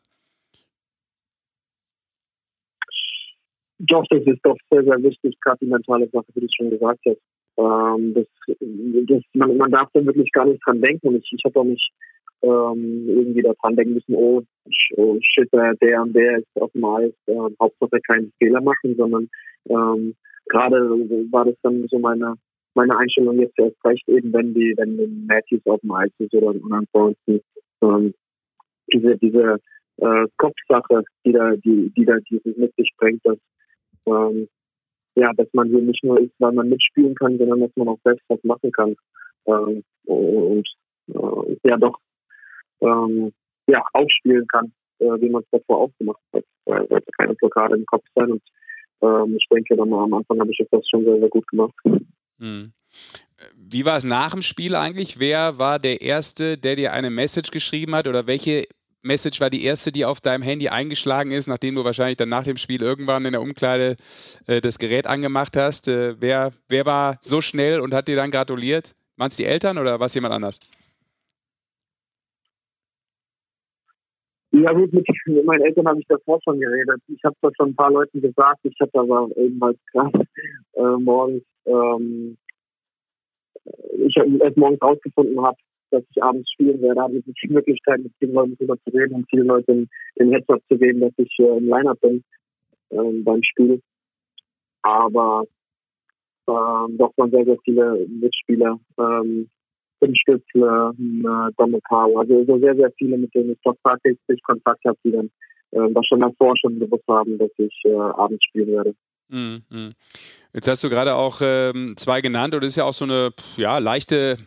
Doch, das ist doch sehr, sehr wichtig, gerade die mentale Sache, wie du schon gesagt hast. Ähm, das, das, man, man darf da wirklich gar nicht dran denken. Ich, ich habe auch nicht ähm, irgendwie daran denken müssen, oh, oh shit, der und der ist auf dem Eis, äh, Hauptsache keinen Fehler machen, sondern ähm, gerade war das dann so meine meine Einstellung jetzt erst recht eben, wenn die, wenn die Matthews auf dem Eis ist oder, oder ansonsten ähm, diese diese äh, Kopfsache, die da die die da dieses mit sich bringt, dass ähm, ja, dass man hier nicht nur ist, weil man mitspielen kann, sondern dass man auch selbst was machen kann. Ähm, und äh, ja, doch ähm, ja, aufspielen kann, äh, wie man es davor auch gemacht hat. Weil es sollte keine Blockade im Kopf sein. Und ähm, ich denke, dann am Anfang habe ich das schon sehr, sehr gut gemacht. Mhm. Wie war es nach dem Spiel eigentlich? Wer war der Erste, der dir eine Message geschrieben hat oder welche Message war die erste, die auf deinem Handy eingeschlagen ist, nachdem du wahrscheinlich dann nach dem Spiel irgendwann in der Umkleide äh, das Gerät angemacht hast? Äh, wer, wer war so schnell und hat dir dann gratuliert? Waren es die Eltern oder war es jemand anders? Ja gut, mit, meinen Eltern habe ich davor schon geredet. Ich habe das schon ein paar Leuten gesagt. Ich habe aber eben halt gerade äh, morgens, ähm, ich erst morgens rausgefunden habe, dass ich abends spielen werde, habe ich die Möglichkeit, mit vielen Leuten darüber zu reden und vielen Leuten den Heads-up zu geben, dass ich äh, im Line-Up bin äh, beim Spiel. Aber äh, doch waren sehr, sehr viele Mitspieler ähm, Stützle, äh, Howe, also so sehr, sehr viele, mit denen ich doch tagtäglich Kontakt habe, die dann äh, das schon davor schon gewusst haben, dass ich äh, abends spielen werde. Mhm. Jetzt hast du gerade auch ähm, zwei genannt und das ist ja auch so eine ja, leichte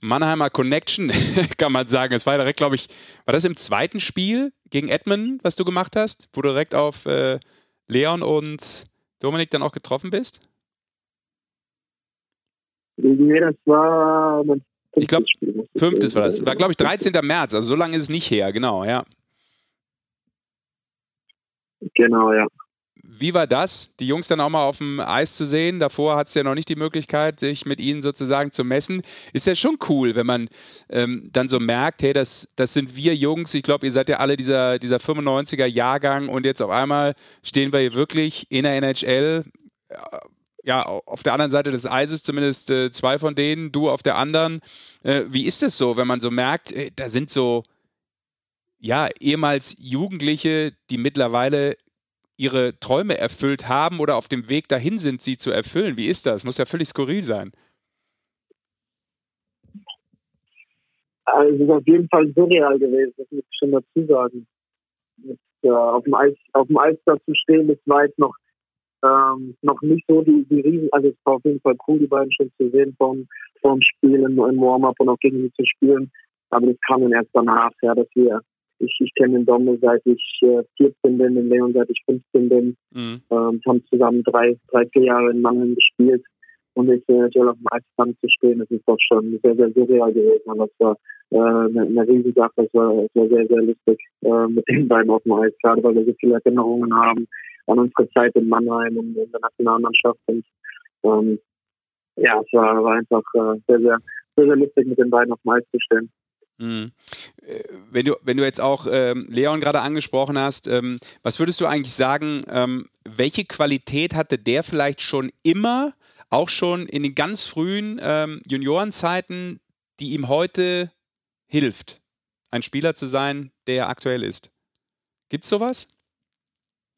Mannheimer Connection, <laughs> kann man sagen. Es war direkt, glaube ich, war das im zweiten Spiel gegen Edmund, was du gemacht hast, wo du direkt auf äh, Leon und Dominik dann auch getroffen bist? Nee, das war mein ich glaube, fünftes war das. War, glaube ich, 13. März, also so lange ist es nicht her, genau, ja. Genau, ja. Wie war das, die Jungs dann auch mal auf dem Eis zu sehen? Davor hat es ja noch nicht die Möglichkeit, sich mit ihnen sozusagen zu messen. Ist ja schon cool, wenn man ähm, dann so merkt, hey, das, das sind wir Jungs. Ich glaube, ihr seid ja alle dieser, dieser 95er Jahrgang und jetzt auf einmal stehen wir hier wirklich in der NHL. Ja, auf der anderen Seite des Eises zumindest äh, zwei von denen, du auf der anderen. Äh, wie ist es so, wenn man so merkt, äh, da sind so ja, ehemals Jugendliche, die mittlerweile ihre Träume erfüllt haben oder auf dem Weg dahin sind, sie zu erfüllen. Wie ist das? Muss ja völlig skurril sein. Also es ist auf jeden Fall surreal gewesen, das muss ich schon dazu sagen. Mit, äh, auf, dem Eis, auf dem Eis da zu stehen, war jetzt noch, ähm, noch nicht so die, die Riesen, also es war auf jeden Fall cool, die beiden schon zu sehen vom, vom Spielen, im Warm-up und auch gegen sie zu spielen. Aber das kam dann erst danach, ja, dass wir ich, ich kenne den Domme seit ich äh, 14 bin, den Leon seit ich 15 bin. Mhm. Ähm, haben zusammen drei, drei, vier Jahre in Mannheim gespielt. Und ich äh, natürlich auf dem Eisstand zu stehen, das ist doch schon sehr, sehr surreal gewesen. Aber es war äh, eine, eine riesige Sache. Es war, es war sehr, sehr lustig äh, mit den beiden auf dem Eis, gerade weil wir so viele Erinnerungen haben an unsere Zeit in Mannheim und in der Nationalmannschaft. Und ähm, ja, es war, war einfach äh, sehr, sehr, sehr, sehr lustig, mit den beiden auf dem Eis zu stehen. Mhm. Äh, wenn du, wenn du jetzt auch ähm, Leon gerade angesprochen hast, ähm, was würdest du eigentlich sagen, ähm, welche Qualität hatte der vielleicht schon immer, auch schon in den ganz frühen ähm, Juniorenzeiten, die ihm heute hilft, ein Spieler zu sein, der aktuell ist? Gibt es sowas?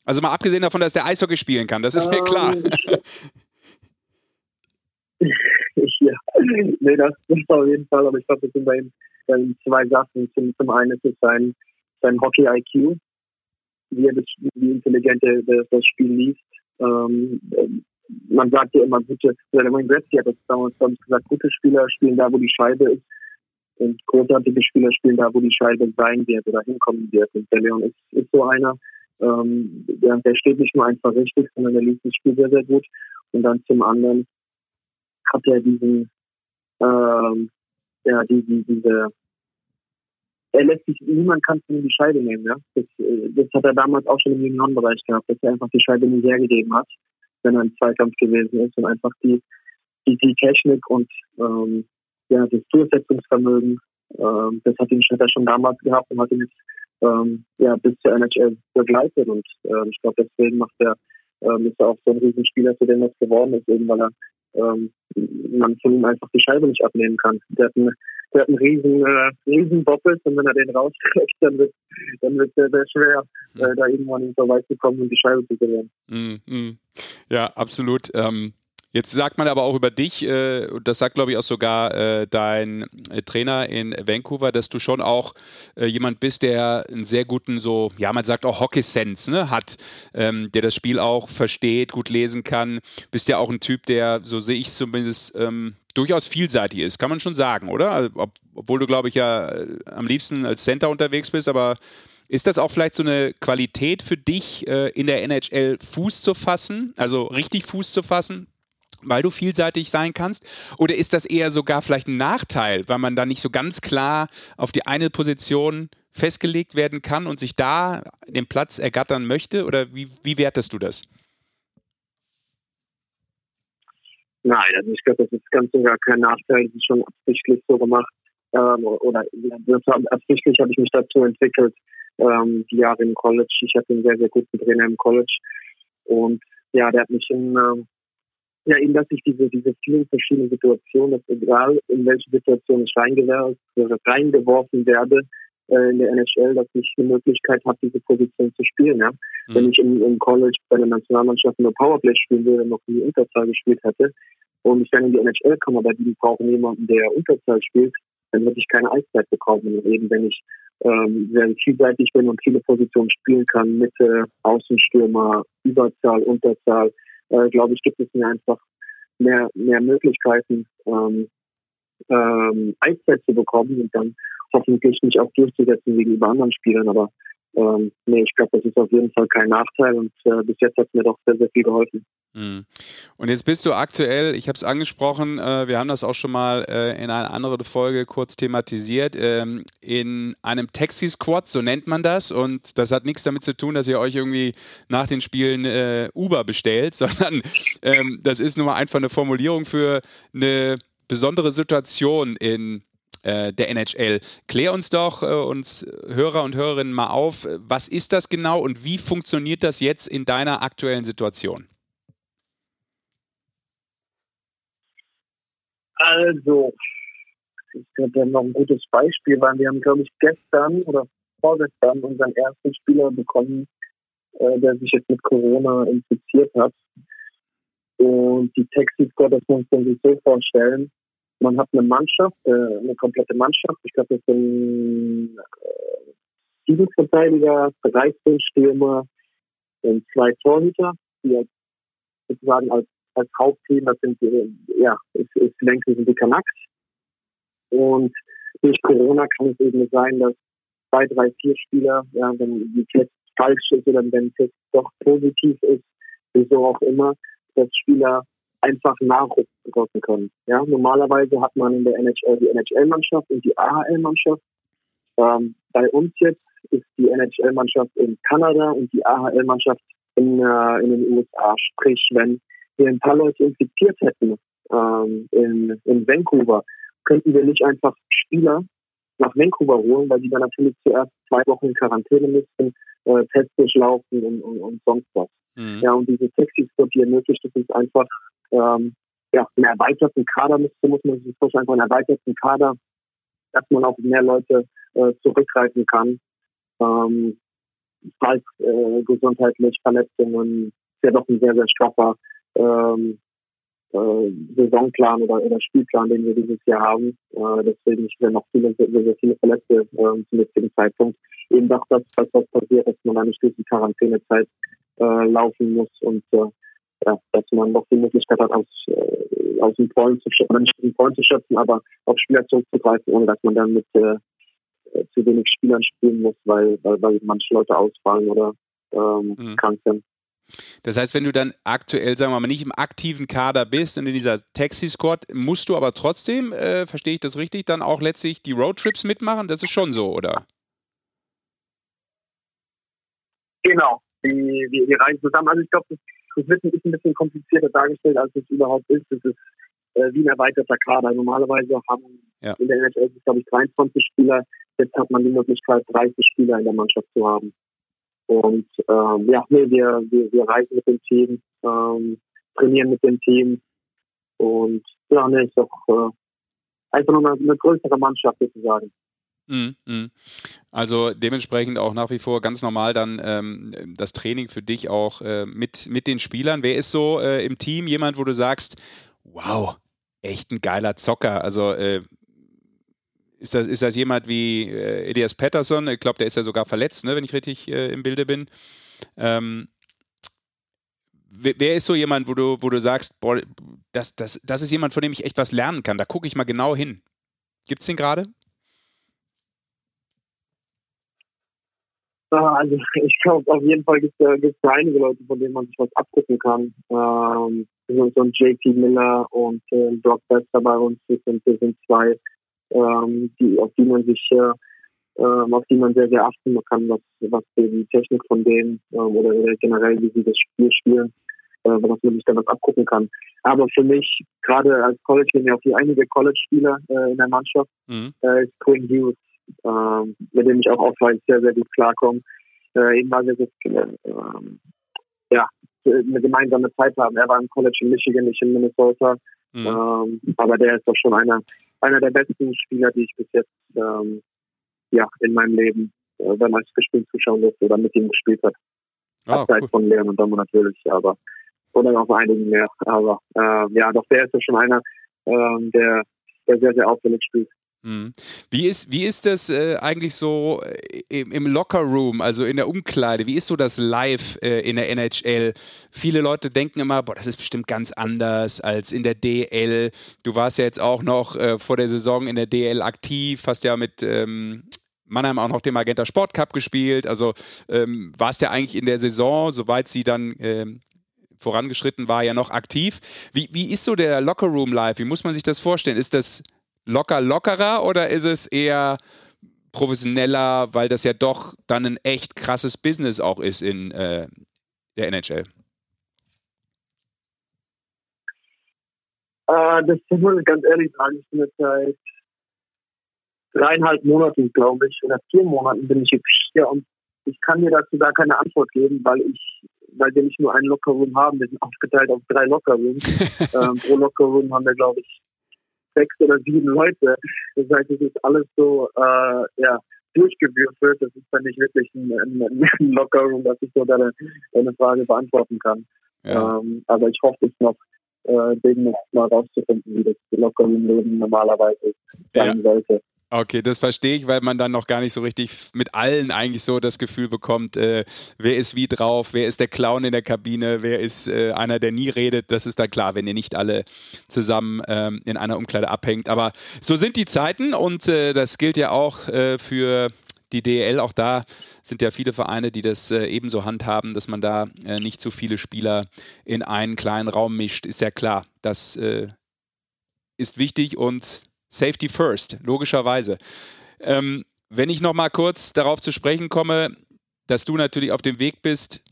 Also mal abgesehen davon, dass der Eishockey spielen kann, das ist mir klar. Ähm, <laughs> ja, nee, das ist auf jeden Fall, aber ich glaube, das sind bei ihm ähm, zwei Sachen. Zum, zum einen ist es sein, sein Hockey-IQ, wie er das, wie intelligent er das, das Spiel liest. Ähm, man sagt ja immer, gute, oder der Wayne Gretzky hat das damals gesagt, gute Spieler spielen da, wo die Scheibe ist. Und großartige Spieler spielen da, wo die Scheibe sein wird oder hinkommen wird. Und der Leon ist, ist so einer, ähm, der, steht nicht nur einfach richtig, sondern der liest das Spiel sehr, sehr gut. Und dann zum anderen hat er diesen, ähm, ja, die, die, diese, er lässt sich, niemand kann von ihm die Scheibe nehmen, ja. Das, äh, das hat er damals auch schon im Juniorenbereich gehabt, dass er einfach die Scheibe nie hergegeben hat, wenn er im Zweikampf gewesen ist und einfach die, die, die Technik und, ähm, ja, das Durchsetzungsvermögen, ähm, das hat ihn hat er schon damals gehabt und hat ihn jetzt, ähm, ja, bis zur NHL begleitet und, äh, ich glaube, deswegen macht er, ähm, ist er auch so ein Riesenspieler, zu dem er geworden ist, eben weil er ähm, man von ihm einfach die Scheibe nicht abnehmen kann. Der hat einen, der hat einen riesen, äh, riesen Boppes und wenn er den rauskriegt, dann wird dann wird sehr, sehr schwer, mhm. äh, da irgendwann so weit zu kommen und die Scheibe zu gewinnen. Mhm. Ja, absolut. Ähm Jetzt sagt man aber auch über dich, äh, das sagt glaube ich auch sogar äh, dein äh, Trainer in Vancouver, dass du schon auch äh, jemand bist, der einen sehr guten, so, ja, man sagt auch Hockey-Sense ne, hat, ähm, der das Spiel auch versteht, gut lesen kann. Bist ja auch ein Typ, der, so sehe ich zumindest, ähm, durchaus vielseitig ist, kann man schon sagen, oder? Also, ob, obwohl du, glaube ich, ja äh, am liebsten als Center unterwegs bist, aber ist das auch vielleicht so eine Qualität für dich, äh, in der NHL Fuß zu fassen, also richtig Fuß zu fassen? Weil du vielseitig sein kannst? Oder ist das eher sogar vielleicht ein Nachteil, weil man da nicht so ganz klar auf die eine Position festgelegt werden kann und sich da den Platz ergattern möchte? Oder wie, wie wertest du das? Nein, also ich glaube, das ist ganz und gar kein Nachteil. Das ist schon absichtlich so gemacht. Ähm, oder absichtlich habe ich mich dazu entwickelt, ähm, die Jahre im College. Ich hatte einen sehr, sehr guten Trainer im College. Und ja, der hat mich in, ähm, ja, eben, dass ich diese, diese vielen verschiedenen Situationen, dass egal in welche Situation ich reingeworfen werde, äh, in der NHL, dass ich die Möglichkeit habe, diese Position zu spielen. Ja? Mhm. Wenn ich im, im College bei der Nationalmannschaft nur Powerplay spielen würde, noch nie Unterzahl gespielt hätte und ich dann in die NHL komme, aber die brauchen jemanden, der Unterzahl spielt, dann würde ich keine Eiszeit bekommen. Und eben wenn ich ähm, sehr vielseitig bin und viele Positionen spielen kann, Mitte, Außenstürmer, Überzahl, Unterzahl, äh, glaube ich, gibt es mir einfach mehr, mehr Möglichkeiten, ähm, ähm, Eiszeit zu bekommen und dann hoffentlich nicht auch durchzusetzen gegenüber anderen Spielern. Aber ähm, nee, ich glaube, das ist auf jeden Fall kein Nachteil und äh, bis jetzt hat mir doch sehr, sehr viel geholfen. Mhm. Und jetzt bist du aktuell, ich habe es angesprochen, äh, wir haben das auch schon mal äh, in einer anderen Folge kurz thematisiert, ähm, in einem Taxi-Squad, so nennt man das. Und das hat nichts damit zu tun, dass ihr euch irgendwie nach den Spielen äh, Uber bestellt, <laughs> sondern ähm, das ist nur mal einfach eine Formulierung für eine besondere Situation in äh, der NHL. Klär uns doch, äh, uns Hörer und Hörerinnen mal auf, was ist das genau und wie funktioniert das jetzt in deiner aktuellen Situation? Also, ich glaube, noch ein gutes Beispiel, weil wir haben, glaube ich, gestern oder vorgestern unseren ersten Spieler bekommen, äh, der sich jetzt mit Corona infiziert hat. Und die Squad, das muss man sich so vorstellen, man hat eine Mannschaft, äh, eine komplette Mannschaft. Ich glaube, das sind äh, sieben Verteidiger, 13 Stürmer und zwei Torhüter, die als, sozusagen als, als Hauptteam, das sind, äh, ja, ist, ist längst sind die Canucks. Und durch Corona kann es eben sein, dass zwei, drei, vier Spieler, ja, wenn die Test falsch ist oder wenn der Test doch positiv ist, wieso auch immer, dass Spieler einfach nachrücken können. Ja, normalerweise hat man in der NHL die NHL-Mannschaft und die AHL-Mannschaft. Ähm, bei uns jetzt ist die NHL-Mannschaft in Kanada und die AHL-Mannschaft in, äh, in den USA. Sprich, wenn wir ein paar Leute infiziert hätten ähm, in, in Vancouver, könnten wir nicht einfach Spieler nach Vancouver holen, weil die dann natürlich zuerst zwei Wochen in Quarantäne müssten, äh, Tests durchlaufen und, und, und sonst was. Mhm. Ja, und diese Taxis, die ermöglicht es uns einfach, ähm, ja, einen erweiterten Kader müsste, muss man sich vorstellen, einfach einen erweiterten Kader, dass man auf mehr Leute äh, zurückgreifen kann. Ähm, falls äh, gesundheitlich Verletzungen, ist ja doch ein sehr, sehr straffer ähm, äh, Saisonplan oder, oder Spielplan, den wir dieses Jahr haben. Äh, deswegen sind noch viele, sehr, sehr viele Verletzte äh, zum jetzigen Zeitpunkt. Eben doch das, was, was passiert, dass man durch die Quarantänezeit äh, laufen muss und äh, ja, dass man noch die Möglichkeit hat, aus, äh, aus dem Vollen zu schöpfen, nicht dem Vollen zu schöpfen, aber auf Spieler zurückzugreifen, ohne dass man dann mit äh, zu wenig Spielern spielen muss, weil, weil, weil manche Leute ausfallen oder ähm, mhm. krank sind. Das heißt, wenn du dann aktuell, sagen wir mal, nicht im aktiven Kader bist und in dieser Taxi-Squad, musst du aber trotzdem, äh, verstehe ich das richtig, dann auch letztlich die Roadtrips mitmachen? Das ist schon so, oder? Genau, die, die reisen zusammen. Also ich glaube, das das wird ein bisschen komplizierter dargestellt, als es überhaupt ist. Es ist äh, wie ein erweiterter Kader. Normalerweise haben ja. in der NHL, glaube ich, 23 Spieler. Jetzt hat man die Möglichkeit, 30 Spieler in der Mannschaft zu haben. Und ähm, ja, nee, wir, wir, wir reisen mit dem Team, ähm, trainieren mit dem Team. Und ja, nee, ist doch äh, einfach nur eine, eine größere Mannschaft sozusagen. Mhm, mhm. Also dementsprechend auch nach wie vor ganz normal dann ähm, das Training für dich auch äh, mit, mit den Spielern. Wer ist so äh, im Team jemand, wo du sagst, wow, echt ein geiler Zocker? Also äh, ist, das, ist das jemand wie äh, Elias Patterson? Ich glaube, der ist ja sogar verletzt, ne, wenn ich richtig äh, im Bilde bin. Ähm, wer, ist so jemand, wo du, wo du sagst, boah, das, das, das ist jemand, von dem ich echt was lernen kann? Da gucke ich mal genau hin. Gibt es den gerade? Also <laughs> ich glaube, auf jeden Fall gibt es äh, einige Leute, von denen man sich was abgucken kann. Ähm, so, ein JT Miller und äh, Brock Bester bei uns, das sind, das sind zwei, ähm, die, auf die man sich äh, ähm, auf die man sehr, sehr achten kann, was, was die Technik von denen ähm, oder, oder generell, wie sie das Spiel spielen, äh, was man sich da was abgucken kann. Aber für mich, gerade als College, wir haben ja auch einige College-Spieler äh, in der Mannschaft, mhm. äh, ist Quinn Hughes ähm, mit dem ich auch offline sehr, sehr gut klarkomme. Äh, eben weil wir jetzt ähm, ja, eine gemeinsame Zeit haben. Er war im College in Michigan, nicht in Minnesota. Mhm. Ähm, aber der ist doch schon einer, einer der besten Spieler, die ich bis jetzt ähm, ja, in meinem Leben äh, beim gespielt zuschauen durfte oder mit ihm gespielt hat. Ah, Abseits cool. von Leon und Domo natürlich, aber oder noch einigen mehr. Aber äh, ja, doch der ist ja schon einer, ähm, der, der sehr, sehr auffällig spielt. Mhm. Wie ist, wie ist das äh, eigentlich so äh, im, im Locker-Room, also in der Umkleide? Wie ist so das Live äh, in der NHL? Viele Leute denken immer, boah, das ist bestimmt ganz anders als in der DL. Du warst ja jetzt auch noch äh, vor der Saison in der DL aktiv, hast ja mit ähm, Mannheim auch noch den Magenta Sport Cup gespielt. Also ähm, warst ja eigentlich in der Saison, soweit sie dann ähm, vorangeschritten war, ja noch aktiv. Wie, wie ist so der Locker-Room live? Wie muss man sich das vorstellen? Ist das locker lockerer oder ist es eher professioneller, weil das ja doch dann ein echt krasses Business auch ist in äh, der NHL? Äh, das muss ich ganz ehrlich sagen. Ich bin jetzt seit dreieinhalb Monaten, glaube ich, oder vier Monaten bin ich jetzt hier und ich kann dir dazu gar keine Antwort geben, weil ich, weil wir nicht nur einen Lockerroom haben, wir sind aufgeteilt auf drei Lockerrooms. <laughs> ähm, pro Lockerroom haben wir, glaube ich, sechs oder sieben Leute. Das heißt, es ist alles so, äh, ja, durchgewürfelt. Das ist dann nicht wirklich ein, ein, ein Lockerroom, dass ich so deine, deine Frage beantworten kann. Ja. Ähm, aber ich hoffe es noch, äh, demnächst mal rauszufinden, wie das Lockerroom-Leben normalerweise sein ja. sollte. Okay, das verstehe ich, weil man dann noch gar nicht so richtig mit allen eigentlich so das Gefühl bekommt, äh, wer ist wie drauf, wer ist der Clown in der Kabine, wer ist äh, einer, der nie redet. Das ist dann klar, wenn ihr nicht alle zusammen ähm, in einer Umkleide abhängt. Aber so sind die Zeiten und äh, das gilt ja auch äh, für die DEL. Auch da sind ja viele Vereine, die das äh, ebenso handhaben, dass man da äh, nicht zu viele Spieler in einen kleinen Raum mischt. Ist ja klar, das ist wichtig und Safety First, logischerweise. Ähm, wenn ich noch mal kurz darauf zu sprechen komme, dass du natürlich auf dem Weg bist,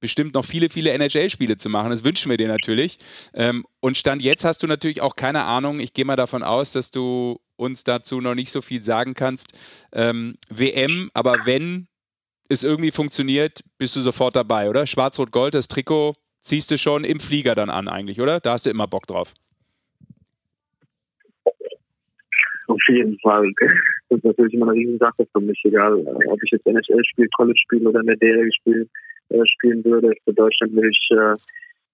bestimmt noch viele, viele NHL-Spiele zu machen. Das wünschen wir dir natürlich. Ähm, und Stand jetzt hast du natürlich auch keine Ahnung. Ich gehe mal davon aus, dass du uns dazu noch nicht so viel sagen kannst. Ähm, WM, aber wenn es irgendwie funktioniert, bist du sofort dabei, oder? Schwarz-Rot-Gold, das Trikot ziehst du schon im Flieger dann an eigentlich, oder? Da hast du immer Bock drauf. Auf jeden Fall. <laughs> Das ist natürlich immer eine Riesensache für mich, egal äh, ob ich jetzt NHL spiele, College spiele oder in der DL spiele, äh, spielen würde. Für Deutschland will ich, äh,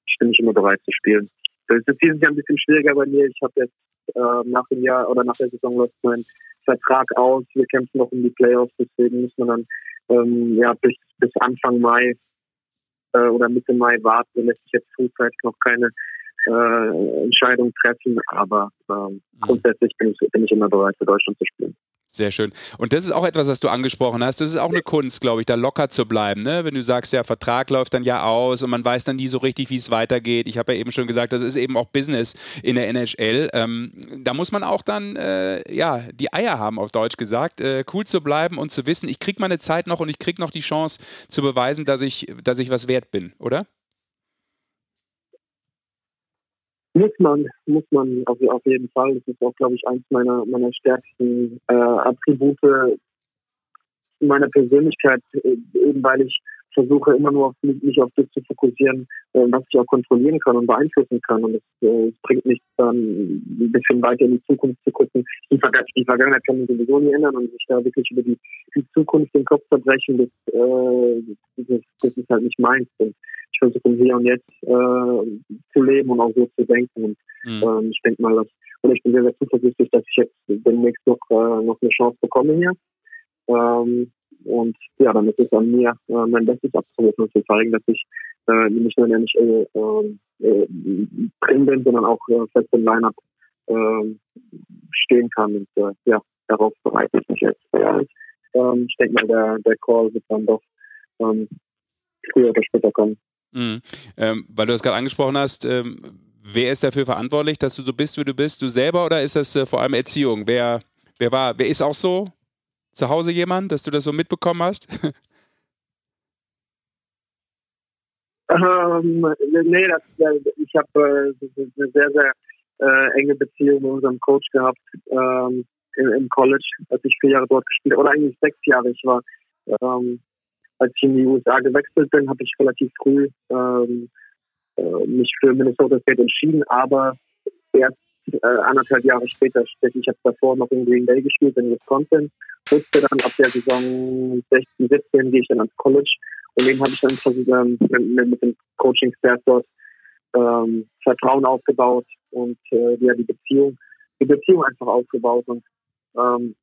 ich bin nicht immer bereit zu spielen. Das ist dieses Jahr ein bisschen schwieriger bei mir. Ich habe jetzt äh, nach dem Jahr oder nach der Saison läuft mein Vertrag aus. Wir kämpfen noch um die Playoffs, deswegen muss man dann ähm, ja bis bis Anfang Mai äh, oder Mitte Mai warten. Da lässt sich jetzt frühzeitig noch keine äh, Entscheidung treffen, aber ähm, mhm. grundsätzlich bin ich, bin ich immer bereit, für Deutschland zu spielen. Sehr schön. Und das ist auch etwas, was du angesprochen hast. Das ist auch eine Kunst, glaube ich, da locker zu bleiben. Ne? Wenn du sagst, ja, Vertrag läuft dann ja aus und man weiß dann nie so richtig, wie es weitergeht. Ich habe ja eben schon gesagt, das ist eben auch Business in der NHL. Ähm, da muss man auch dann äh, ja, die Eier haben, auf Deutsch gesagt, äh, cool zu bleiben und zu wissen, ich kriege meine Zeit noch und ich kriege noch die Chance zu beweisen, dass ich, dass ich was wert bin, oder? Muss man, muss man auf, auf jeden Fall. Das ist auch, glaube ich, eins meiner, meiner stärksten äh, Attribute meiner Persönlichkeit, äh, eben weil ich versuche immer nur auf mich, auf das zu fokussieren, äh, was ich auch kontrollieren kann und beeinflussen kann. Und es äh, bringt nichts dann ein bisschen weiter in die Zukunft zu gucken. Die, Vergangen die Vergangenheit kann man sowieso nie ändern und sich da wirklich über die, die Zukunft den Kopf zerbrechen, das, äh, das, das ist halt nicht meins. Und ich versuche im Hier und Jetzt äh, zu leben und auch so zu denken. Und mhm. ähm, ich denke mal, dass, oder ich bin sehr, sehr zuversichtlich, dass ich jetzt demnächst noch, äh, noch eine Chance bekomme hier. Ähm, und ja, dann ist es an mir, äh, mein Bestes abzurufen und zu zeigen, dass ich äh, nicht nur in der äh, äh, drin bin, sondern auch äh, fest im Line-Up äh, stehen kann. Und äh, ja, darauf bereite ich mich jetzt. Ja, ähm, ich denke mal, der, der Call wird dann doch ähm, früher oder später kommen. Mhm. Ähm, weil du das gerade angesprochen hast, ähm, wer ist dafür verantwortlich, dass du so bist, wie du bist? Du selber oder ist das äh, vor allem Erziehung? Wer, wer war, wer ist auch so? Zu Hause jemand, dass du das so mitbekommen hast? <laughs> ähm, nee, das, ich habe äh, eine sehr, sehr äh, enge Beziehung mit unserem Coach gehabt ähm, im, im, College, als ich vier Jahre dort gespielt habe, oder eigentlich sechs Jahre. Ich war ähm, als ich in die USA gewechselt bin, habe ich relativ früh ähm, äh, mich für Minnesota State entschieden, aber erst äh, anderthalb Jahre später, ich habe davor noch in Green Bay gespielt, in Wisconsin, wusste dann ab der Saison 16, 17 gehe ich dann ans College. Und dem habe ich dann ähm, mit, mit, dem Coaching-Staff dort ähm, Vertrauen aufgebaut und äh, ja, die Beziehung, die Beziehung einfach aufgebaut. Und Ähm,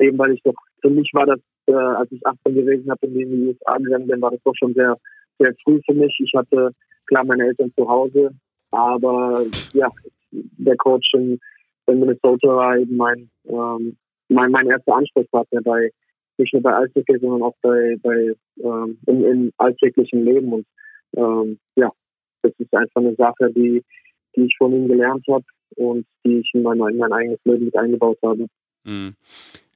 eben weil ich doch, für mich war das, äh, als ich 18 gewesen habe und in die USA gegangen bin, war das doch schon sehr, sehr früh für mich. Ich hatte klar meine Eltern zu Hause, aber ja, der Coach in, in Minnesota war eben mein, ähm, mein, mein erster Ansprechpartner bei, nicht nur bei Eishockey, sondern auch bei, bei ähm, im, im alltäglichen Leben. Und ähm, ja, das ist einfach eine Sache, die, die ich von ihm gelernt habe und die ich in mein, in mein eigenes Leben mit eingebaut habe. Mhm.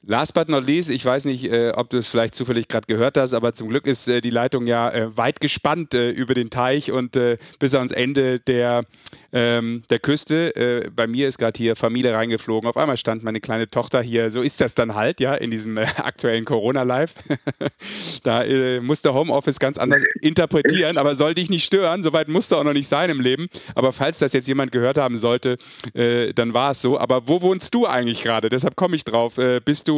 Last but not least, ich weiß nicht, äh, ob du es vielleicht zufällig gerade gehört hast, aber zum Glück ist äh, die Leitung ja äh, weit gespannt äh, über den Teich und äh, bis ans Ende der, ähm, der Küste. Äh, bei mir ist gerade hier Familie reingeflogen. Auf einmal stand meine kleine Tochter hier. So ist das dann halt, ja, in diesem <laughs> aktuellen Corona-Live. <laughs> da musste Homeoffice ganz anders interpretieren, aber soll dich nicht stören. Soweit musste auch noch nicht sein im Leben. Aber falls das jetzt jemand gehört haben sollte, dann war es so. Aber wo wohnst du eigentlich gerade? Deshalb komme ich drauf. bist du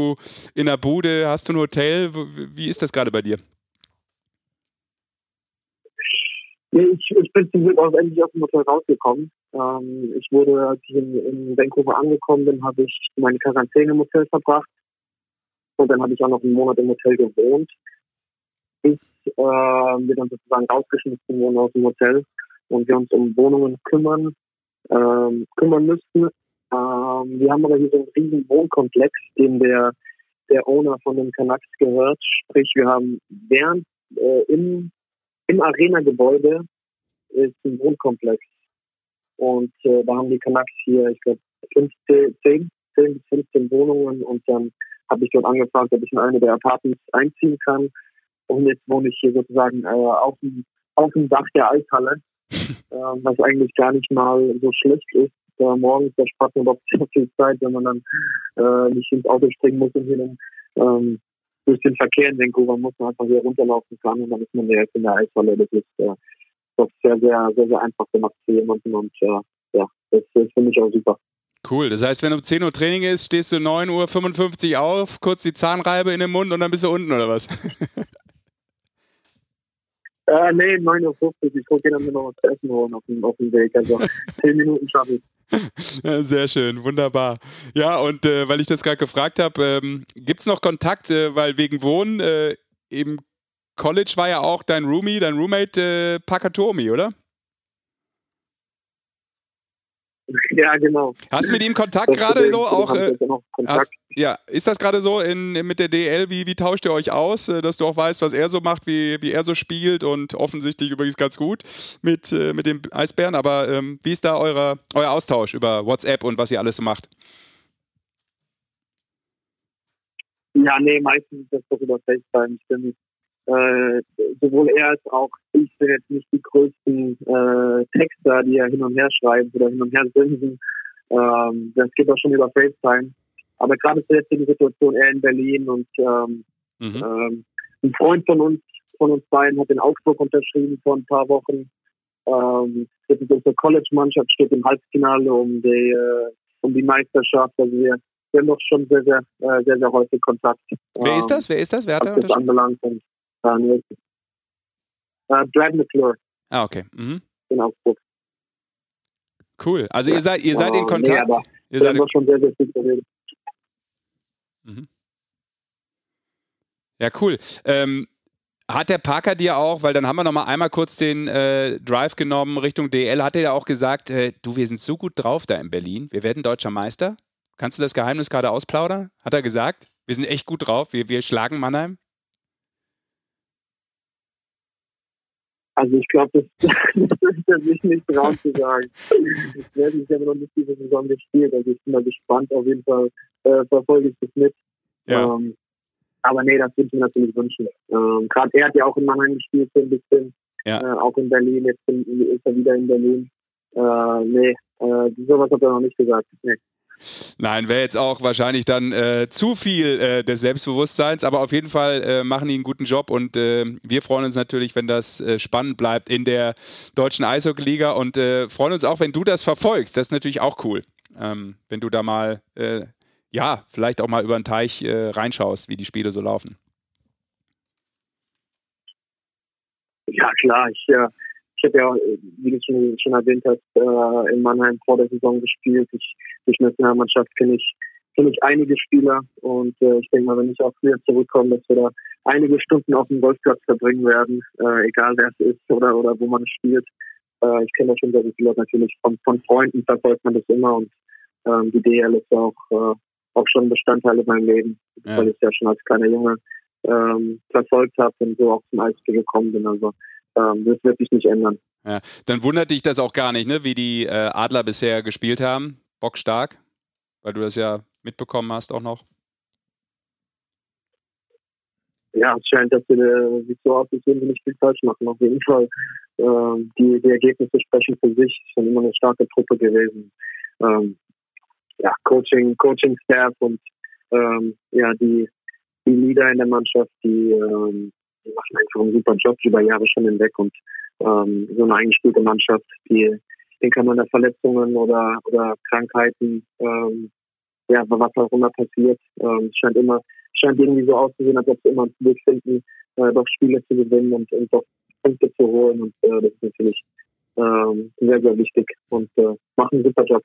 in der Bude? Hast du ein Hotel? Wie ist das gerade bei dir? ich, ich bin zum Glück auch endlich aus dem Hotel rausgekommen. Ähm, ich wurde, als ich in, in Vancouver angekommen bin, habe ich meine Quarantäne im Hotel verbracht. Und dann habe ich auch noch einen Monat im Hotel gewohnt, bis äh, wir dann sozusagen rausgeschmissen wurden aus dem Hotel und wir uns um Wohnungen kümmern, äh, kümmern müssten. Ähm, wir haben aber hier so einen riesen Wohnkomplex, den der, der Owner von den Canucks gehört. Sprich, wir haben während äh, im, im Arena-Gebäude ist ein Wohnkomplex. Und äh, da haben die Canucks hier, ich glaube, 10, 10 bis 15 Wohnungen und dann habe ich dort angefragt, ob ich in eine der Apartments einziehen kann. Und jetzt wohne ich hier sozusagen äh, auf, dem, auf dem Dach der Eishalle, <laughs> äh, was eigentlich gar nicht mal so schlecht ist äh, morgens, da spart man doch <laughs> sehr viel Zeit, wenn man dann äh, nicht ins Auto springen muss und hier dann ähm, durch den Verkehr in Vancouver muss man einfach hier runterlaufen kann und dann ist man direkt in der Eishalle. Das ist äh, doch sehr, sehr, sehr, sehr einfach gemacht für jemanden und äh, ja, das, das finde ich auch super. Cool. Das heißt, wenn um 10 Uhr Training ist, stehst du 9.55 Uhr auf, kurz die Zahnreibe in den Mund und dann bist du unten oder was? <laughs> Äh, nee, 9.50 Uhr. Ich gucke dann noch was essen holen auf dem, auf dem Weg. Also <laughs> 10 Minuten schaffe ich. Sehr schön, wunderbar. Ja, und äh, weil ich das gerade gefragt habe, ähm, gibt es noch Kontakt, äh, weil wegen Wohnen äh, im College war ja auch dein Roomie, dein Roommate äh, Pakatomi, oder? Ja, genau. Hast du mit ihm Kontakt gerade so auch? Äh, hast, ja, ist das gerade so in, mit der DL? Wie, wie tauscht ihr euch aus, äh, dass du auch weißt, was er so macht, wie, wie er so spielt und offensichtlich übrigens ganz gut mit, äh, mit dem Eisbären. Aber ähm, wie ist da eure, euer Austausch über WhatsApp und was ihr alles so macht? Ja, nee, meistens ist das doch über FaceTime. Bin äh, sowohl er als auch ich sind jetzt nicht die größten äh, Texter, die ja hin und her schreiben oder hin und her senden. Ähm, das geht auch schon über FaceTime. Aber gerade zur jetzigen Situation, er in Berlin und ähm, mhm. ähm, ein Freund von uns, von uns beiden hat in Augsburg unterschrieben vor ein paar Wochen. Ähm, das ist unsere College-Mannschaft, steht im Halbfinale um die, äh, um die Meisterschaft. Also wir, wir haben doch schon sehr, sehr, äh, sehr, sehr häufig Kontakt. Wer ist das? Wer ist das? Wer hat da unterschrieben? Anbelangt und äh, Brad McClure. Ah, okay. Mhm. In Augsburg. Cool. Also ja. ihr seid, ihr seid in Kontakt. Nee, ihr seid schon sehr, sehr viel geredet. Mhm. Ja, cool. Ähm, hat der Parker dir auch, weil dann haben wir noch mal einmal kurz den äh, Drive genommen Richtung DL, hat er ja auch gesagt, äh, du, wir sind so gut drauf da in Berlin, wir werden deutscher Meister. Kannst du das Geheimnis gerade ausplaudern? Hat er gesagt? Wir sind echt gut drauf, wir, wir schlagen Mannheim? Also ich glaube, das, <laughs> das ist für mich nicht dran zu sagen. Ich werde mich aber noch nicht diese Saison gespielt. Also ich bin da gespannt. Auf jeden Fall äh, verfolge ich das mit. Ja. Ähm, aber nee, das würde ich mir natürlich wünschen. Ähm, Gerade er hat ja auch in Mannheim gespielt, so ein bisschen. Ja. Äh, auch in Berlin. Jetzt ist er wieder in Berlin. Äh, nee, äh, sowas hat er noch nicht gesagt. Nee. Nein, wäre jetzt auch wahrscheinlich dann äh, zu viel äh, des Selbstbewusstseins, aber auf jeden Fall äh, machen die einen guten Job und äh, wir freuen uns natürlich, wenn das äh, spannend bleibt in der deutschen Eishockey-Liga und äh, freuen uns auch, wenn du das verfolgst. Das ist natürlich auch cool, ähm, wenn du da mal, ja, vielleicht auch mal über den Teich reinschaust, wie die Spiele so laufen. Ja, klar, ich ich habe ja, wie du schon, schon erwähnt hast, äh, in Mannheim vor der Saison gespielt. Ich, durch Nationalmannschaft kenne ich, kenne ich einige Spieler und äh, ich denke mal, wenn ich auch früher zurückkomme, dass wir da einige Stunden auf dem Golfplatz verbringen werden, äh, egal wer es ist oder, oder wo man spielt. Äh, ich kenne da schon sehr viele natürlich von, von Freunden, verfolgt man das immer und ähm, die DL ist auch, äh, auch schon Bestandteil in meinem Leben, ja. weil ich ja schon als kleiner Junge ähm, verfolgt habe und so auch zum Eishockey gekommen bin. Also ähm, das wird sich nicht ändern. Ja. Dann wundert dich das auch gar nicht, ne? wie die äh, Adler bisher gespielt haben. Bockstark, weil du das ja mitbekommen hast auch noch. Ja, es scheint, dass wir äh, sich so aus, als würden wir nicht viel falsch machen. Auf jeden Fall. Ähm, die, die Ergebnisse sprechen für sich. Es ist schon immer eine starke Truppe gewesen. Ähm, ja, Coaching, Coaching-Staff und ähm, ja, die, die Leader in der Mannschaft, die, ähm, die machen einfach einen super Job über Jahre schon hinweg und ähm, so eine eingespielte Mannschaft, die, den kann man da Verletzungen oder, oder Krankheiten, ähm, ja, was auch immer passiert, ähm, scheint immer, scheint irgendwie so auszusehen, als ob sie immer einen Weg finden, äh, doch Spiele zu gewinnen und, und doch Punkte zu holen und äh, das ist natürlich ähm, sehr, sehr wichtig und äh, machen einen super Job.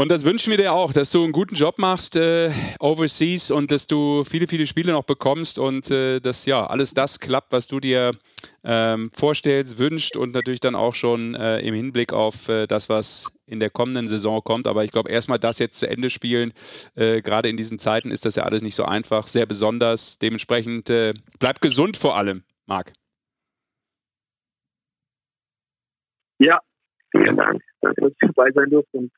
Und das wünschen wir dir auch, dass du einen guten Job machst äh, overseas und dass du viele, viele Spiele noch bekommst und äh, dass ja alles das klappt, was du dir ähm, vorstellst, wünscht und natürlich dann auch schon äh, im Hinblick auf äh, das, was in der kommenden Saison kommt. Aber ich glaube, erstmal das jetzt zu Ende spielen, äh, gerade in diesen Zeiten ist das ja alles nicht so einfach, sehr besonders. Dementsprechend äh, bleib gesund vor allem, Marc. Ja, vielen Dank. Danke, dass ich dabei sein durfte und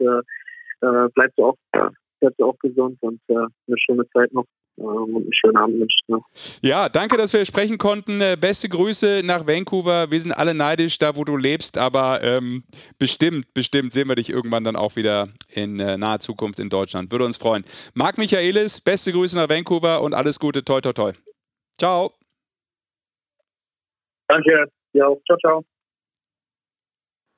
äh, bleibst du auch, äh, bleibst du auch gesund und äh, eine schöne Zeit noch ähm, und einen schönen Abend wünsche noch. Ja, danke, dass wir sprechen konnten. Äh, beste Grüße nach Vancouver. Wir sind alle neidisch da, wo du lebst, aber ähm, bestimmt, bestimmt sehen wir dich irgendwann dann auch wieder in äh, naher Zukunft in Deutschland. Würde uns freuen. Marc Michaelis, beste Grüße nach Vancouver und alles Gute. Toi, toi, toi. Ciao. Danke. Ja, ciao, ciao.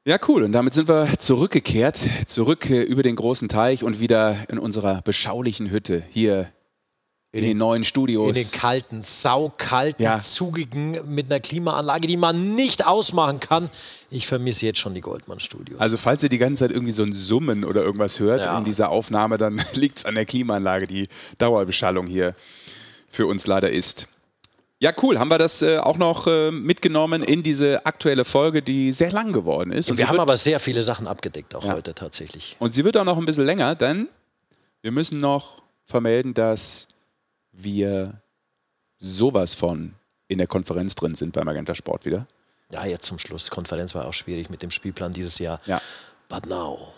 Ja, cool. Und damit sind wir zurückgekehrt, zurück äh, über den großen Teich und wieder in unserer beschaulichen Hütte hier in, in den, neuen Studios. In den kalten, saukalten, ja. zugigen, mit einer Klimaanlage, die man nicht ausmachen kann. Ich vermisse jetzt schon die Goldmann-Studios. Also, falls ihr die ganze Zeit irgendwie so ein Summen oder irgendwas hört ja. in dieser Aufnahme, dann <laughs> liegt es an der Klimaanlage, die Dauerbeschallung hier für uns leider ist. Ja, cool. Haben wir das äh, auch noch äh, mitgenommen in diese aktuelle Folge, die sehr lang geworden ist. Und wir haben aber sehr viele Sachen abgedeckt, auch ja. heute tatsächlich. Und sie wird auch noch ein bisschen länger, denn wir müssen noch vermelden, dass wir sowas von in der Konferenz drin sind beim Magenta Sport wieder. Ja, jetzt zum Schluss. Konferenz war auch schwierig mit dem Spielplan dieses Jahr. Ja. But now.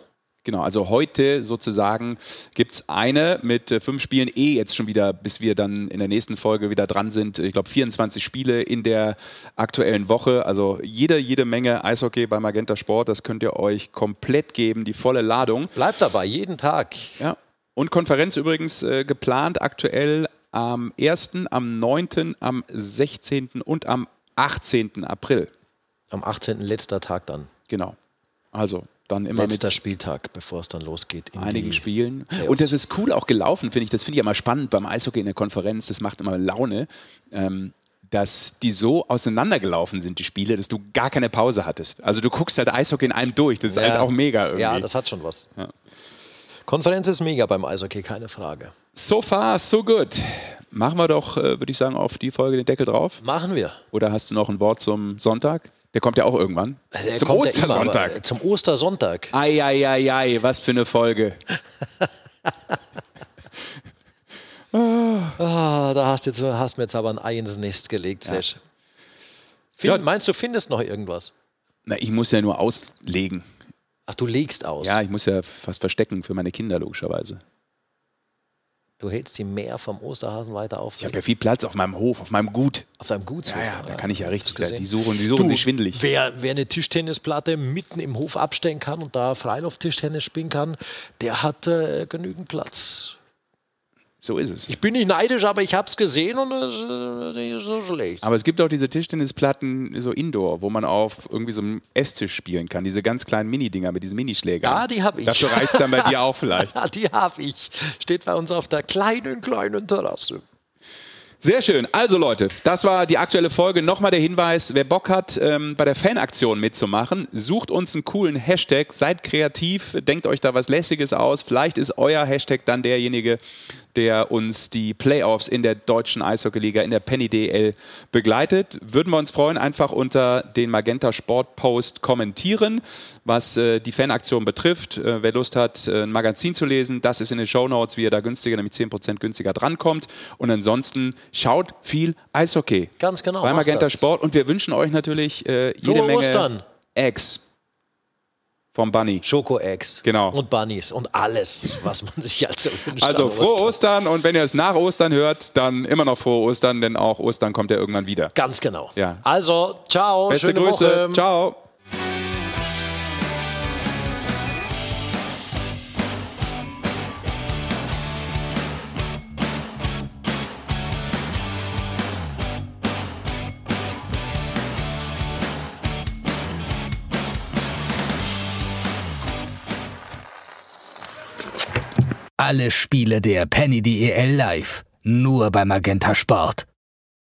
Genau, also heute sozusagen gibt es eine mit äh, fünf Spielen eh jetzt schon wieder, bis wir dann in der nächsten Folge wieder dran sind. Ich glaube 24 Spiele in der aktuellen Woche. Also jede, jede Menge Eishockey beim Magenta Sport. Das könnt ihr euch komplett geben, die volle Ladung. Bleibt dabei, jeden Tag. Ja. Und Konferenz übrigens äh, geplant aktuell am 1., am 9., am 16. und am 18. April. Am 18. letzter Tag dann. Genau. Also dann immer Letzter mit Spieltag, bevor es dann losgeht. In einigen Spielen. Playoffs. Und das ist cool auch gelaufen, finde ich. Das finde ich immer spannend beim Eishockey in der Konferenz. Das macht immer Laune. Ähm, dass die so auseinandergelaufen sind, die Spiele, dass du gar keine Pause hattest. Also du guckst halt Eishockey in einem durch. Das ist ja. halt auch mega irgendwie. Ja, das hat schon was. Ja. Konferenz ist mega beim Eishockey, keine Frage. So far, so good. Machen wir doch, äh, würde ich sagen, auf die Folge den Deckel drauf. Machen wir. Oder hast du noch ein Wort zum Sonntag? Der kommt ja auch irgendwann. Der zum Ostersonntag. Immer, zum Ostersonntag. Eieiei, was für eine Folge. oh, <laughs> da hast, jetzt, hast mir jetzt aber ein Ei ins Nest gelegt, ja. Find. Meinst du, findest noch irgendwas? Na, ich muss ja nur auslegen. Ach, du legst aus? Ja, ich muss ja was verstecken für meine Kinder, logischerweise. Du hältst sie mehr vom Osterhasen weiter auf. Ich habe ja viel Platz auf meinem Hof, auf meinem Gut. Auf deinem Gut? Ja, ja, da kann ich ja richtig. Die suchen, die suchen du, sich schwindelig. Wer, wer eine Tischtennisplatte mitten im Hof abstellen kann und da Freiluft-Tischtennis spielen kann, der hat äh, genügend Platz. So ist es. Ich bin nicht neidisch, aber ich habe es gesehen und es ist nicht so schlecht. Aber es gibt auch diese Tischtennisplatten so Indoor, wo man auf irgendwie so einem Esstisch spielen kann. Diese ganz kleinen Mini-Dinger mit diesen Minischlägern. Ja, die habe ich. Dafür reizt dann bei dir auch vielleicht. <laughs> Die habe ich. Steht bei uns auf der kleinen, kleinen Terrasse. Sehr schön. Also Leute, das war die aktuelle Folge. Nochmal der Hinweis, wer Bock hat, ähm, bei der Fanaktion mitzumachen, sucht uns einen coolen Hashtag, seid kreativ, denkt euch da was Lässiges aus. Vielleicht ist euer Hashtag dann derjenige, der uns die Playoffs in der deutschen Eishockeyliga, in der Penny DL begleitet. Würden wir uns freuen, einfach unter den Magenta Sport Post kommentieren, was äh, die Fanaktion betrifft. Äh, wer Lust hat, äh, ein Magazin zu lesen, das ist in den Show Notes, wie ihr da günstiger, nämlich 10% günstiger drankommt. Und ansonsten schaut viel Eishockey. Ganz genau. Bei Magenta Sport. Und wir wünschen euch natürlich äh, jede Frohe Menge Ostern. Eggs. Vom Bunny. Schoko-Eggs. Genau. Und Bunnies und alles, was man sich also wünscht. Also frohe Ostern. und wenn ihr es nach Ostern hört, dann immer noch frohe Ostern, denn auch Ostern kommt ja irgendwann wieder. Ganz genau. Ja. Also, ciao. Beste schöne Grüße. Woche. Ciao. Alle Spiele der Penny DEL live. Nur bei Magenta Sport.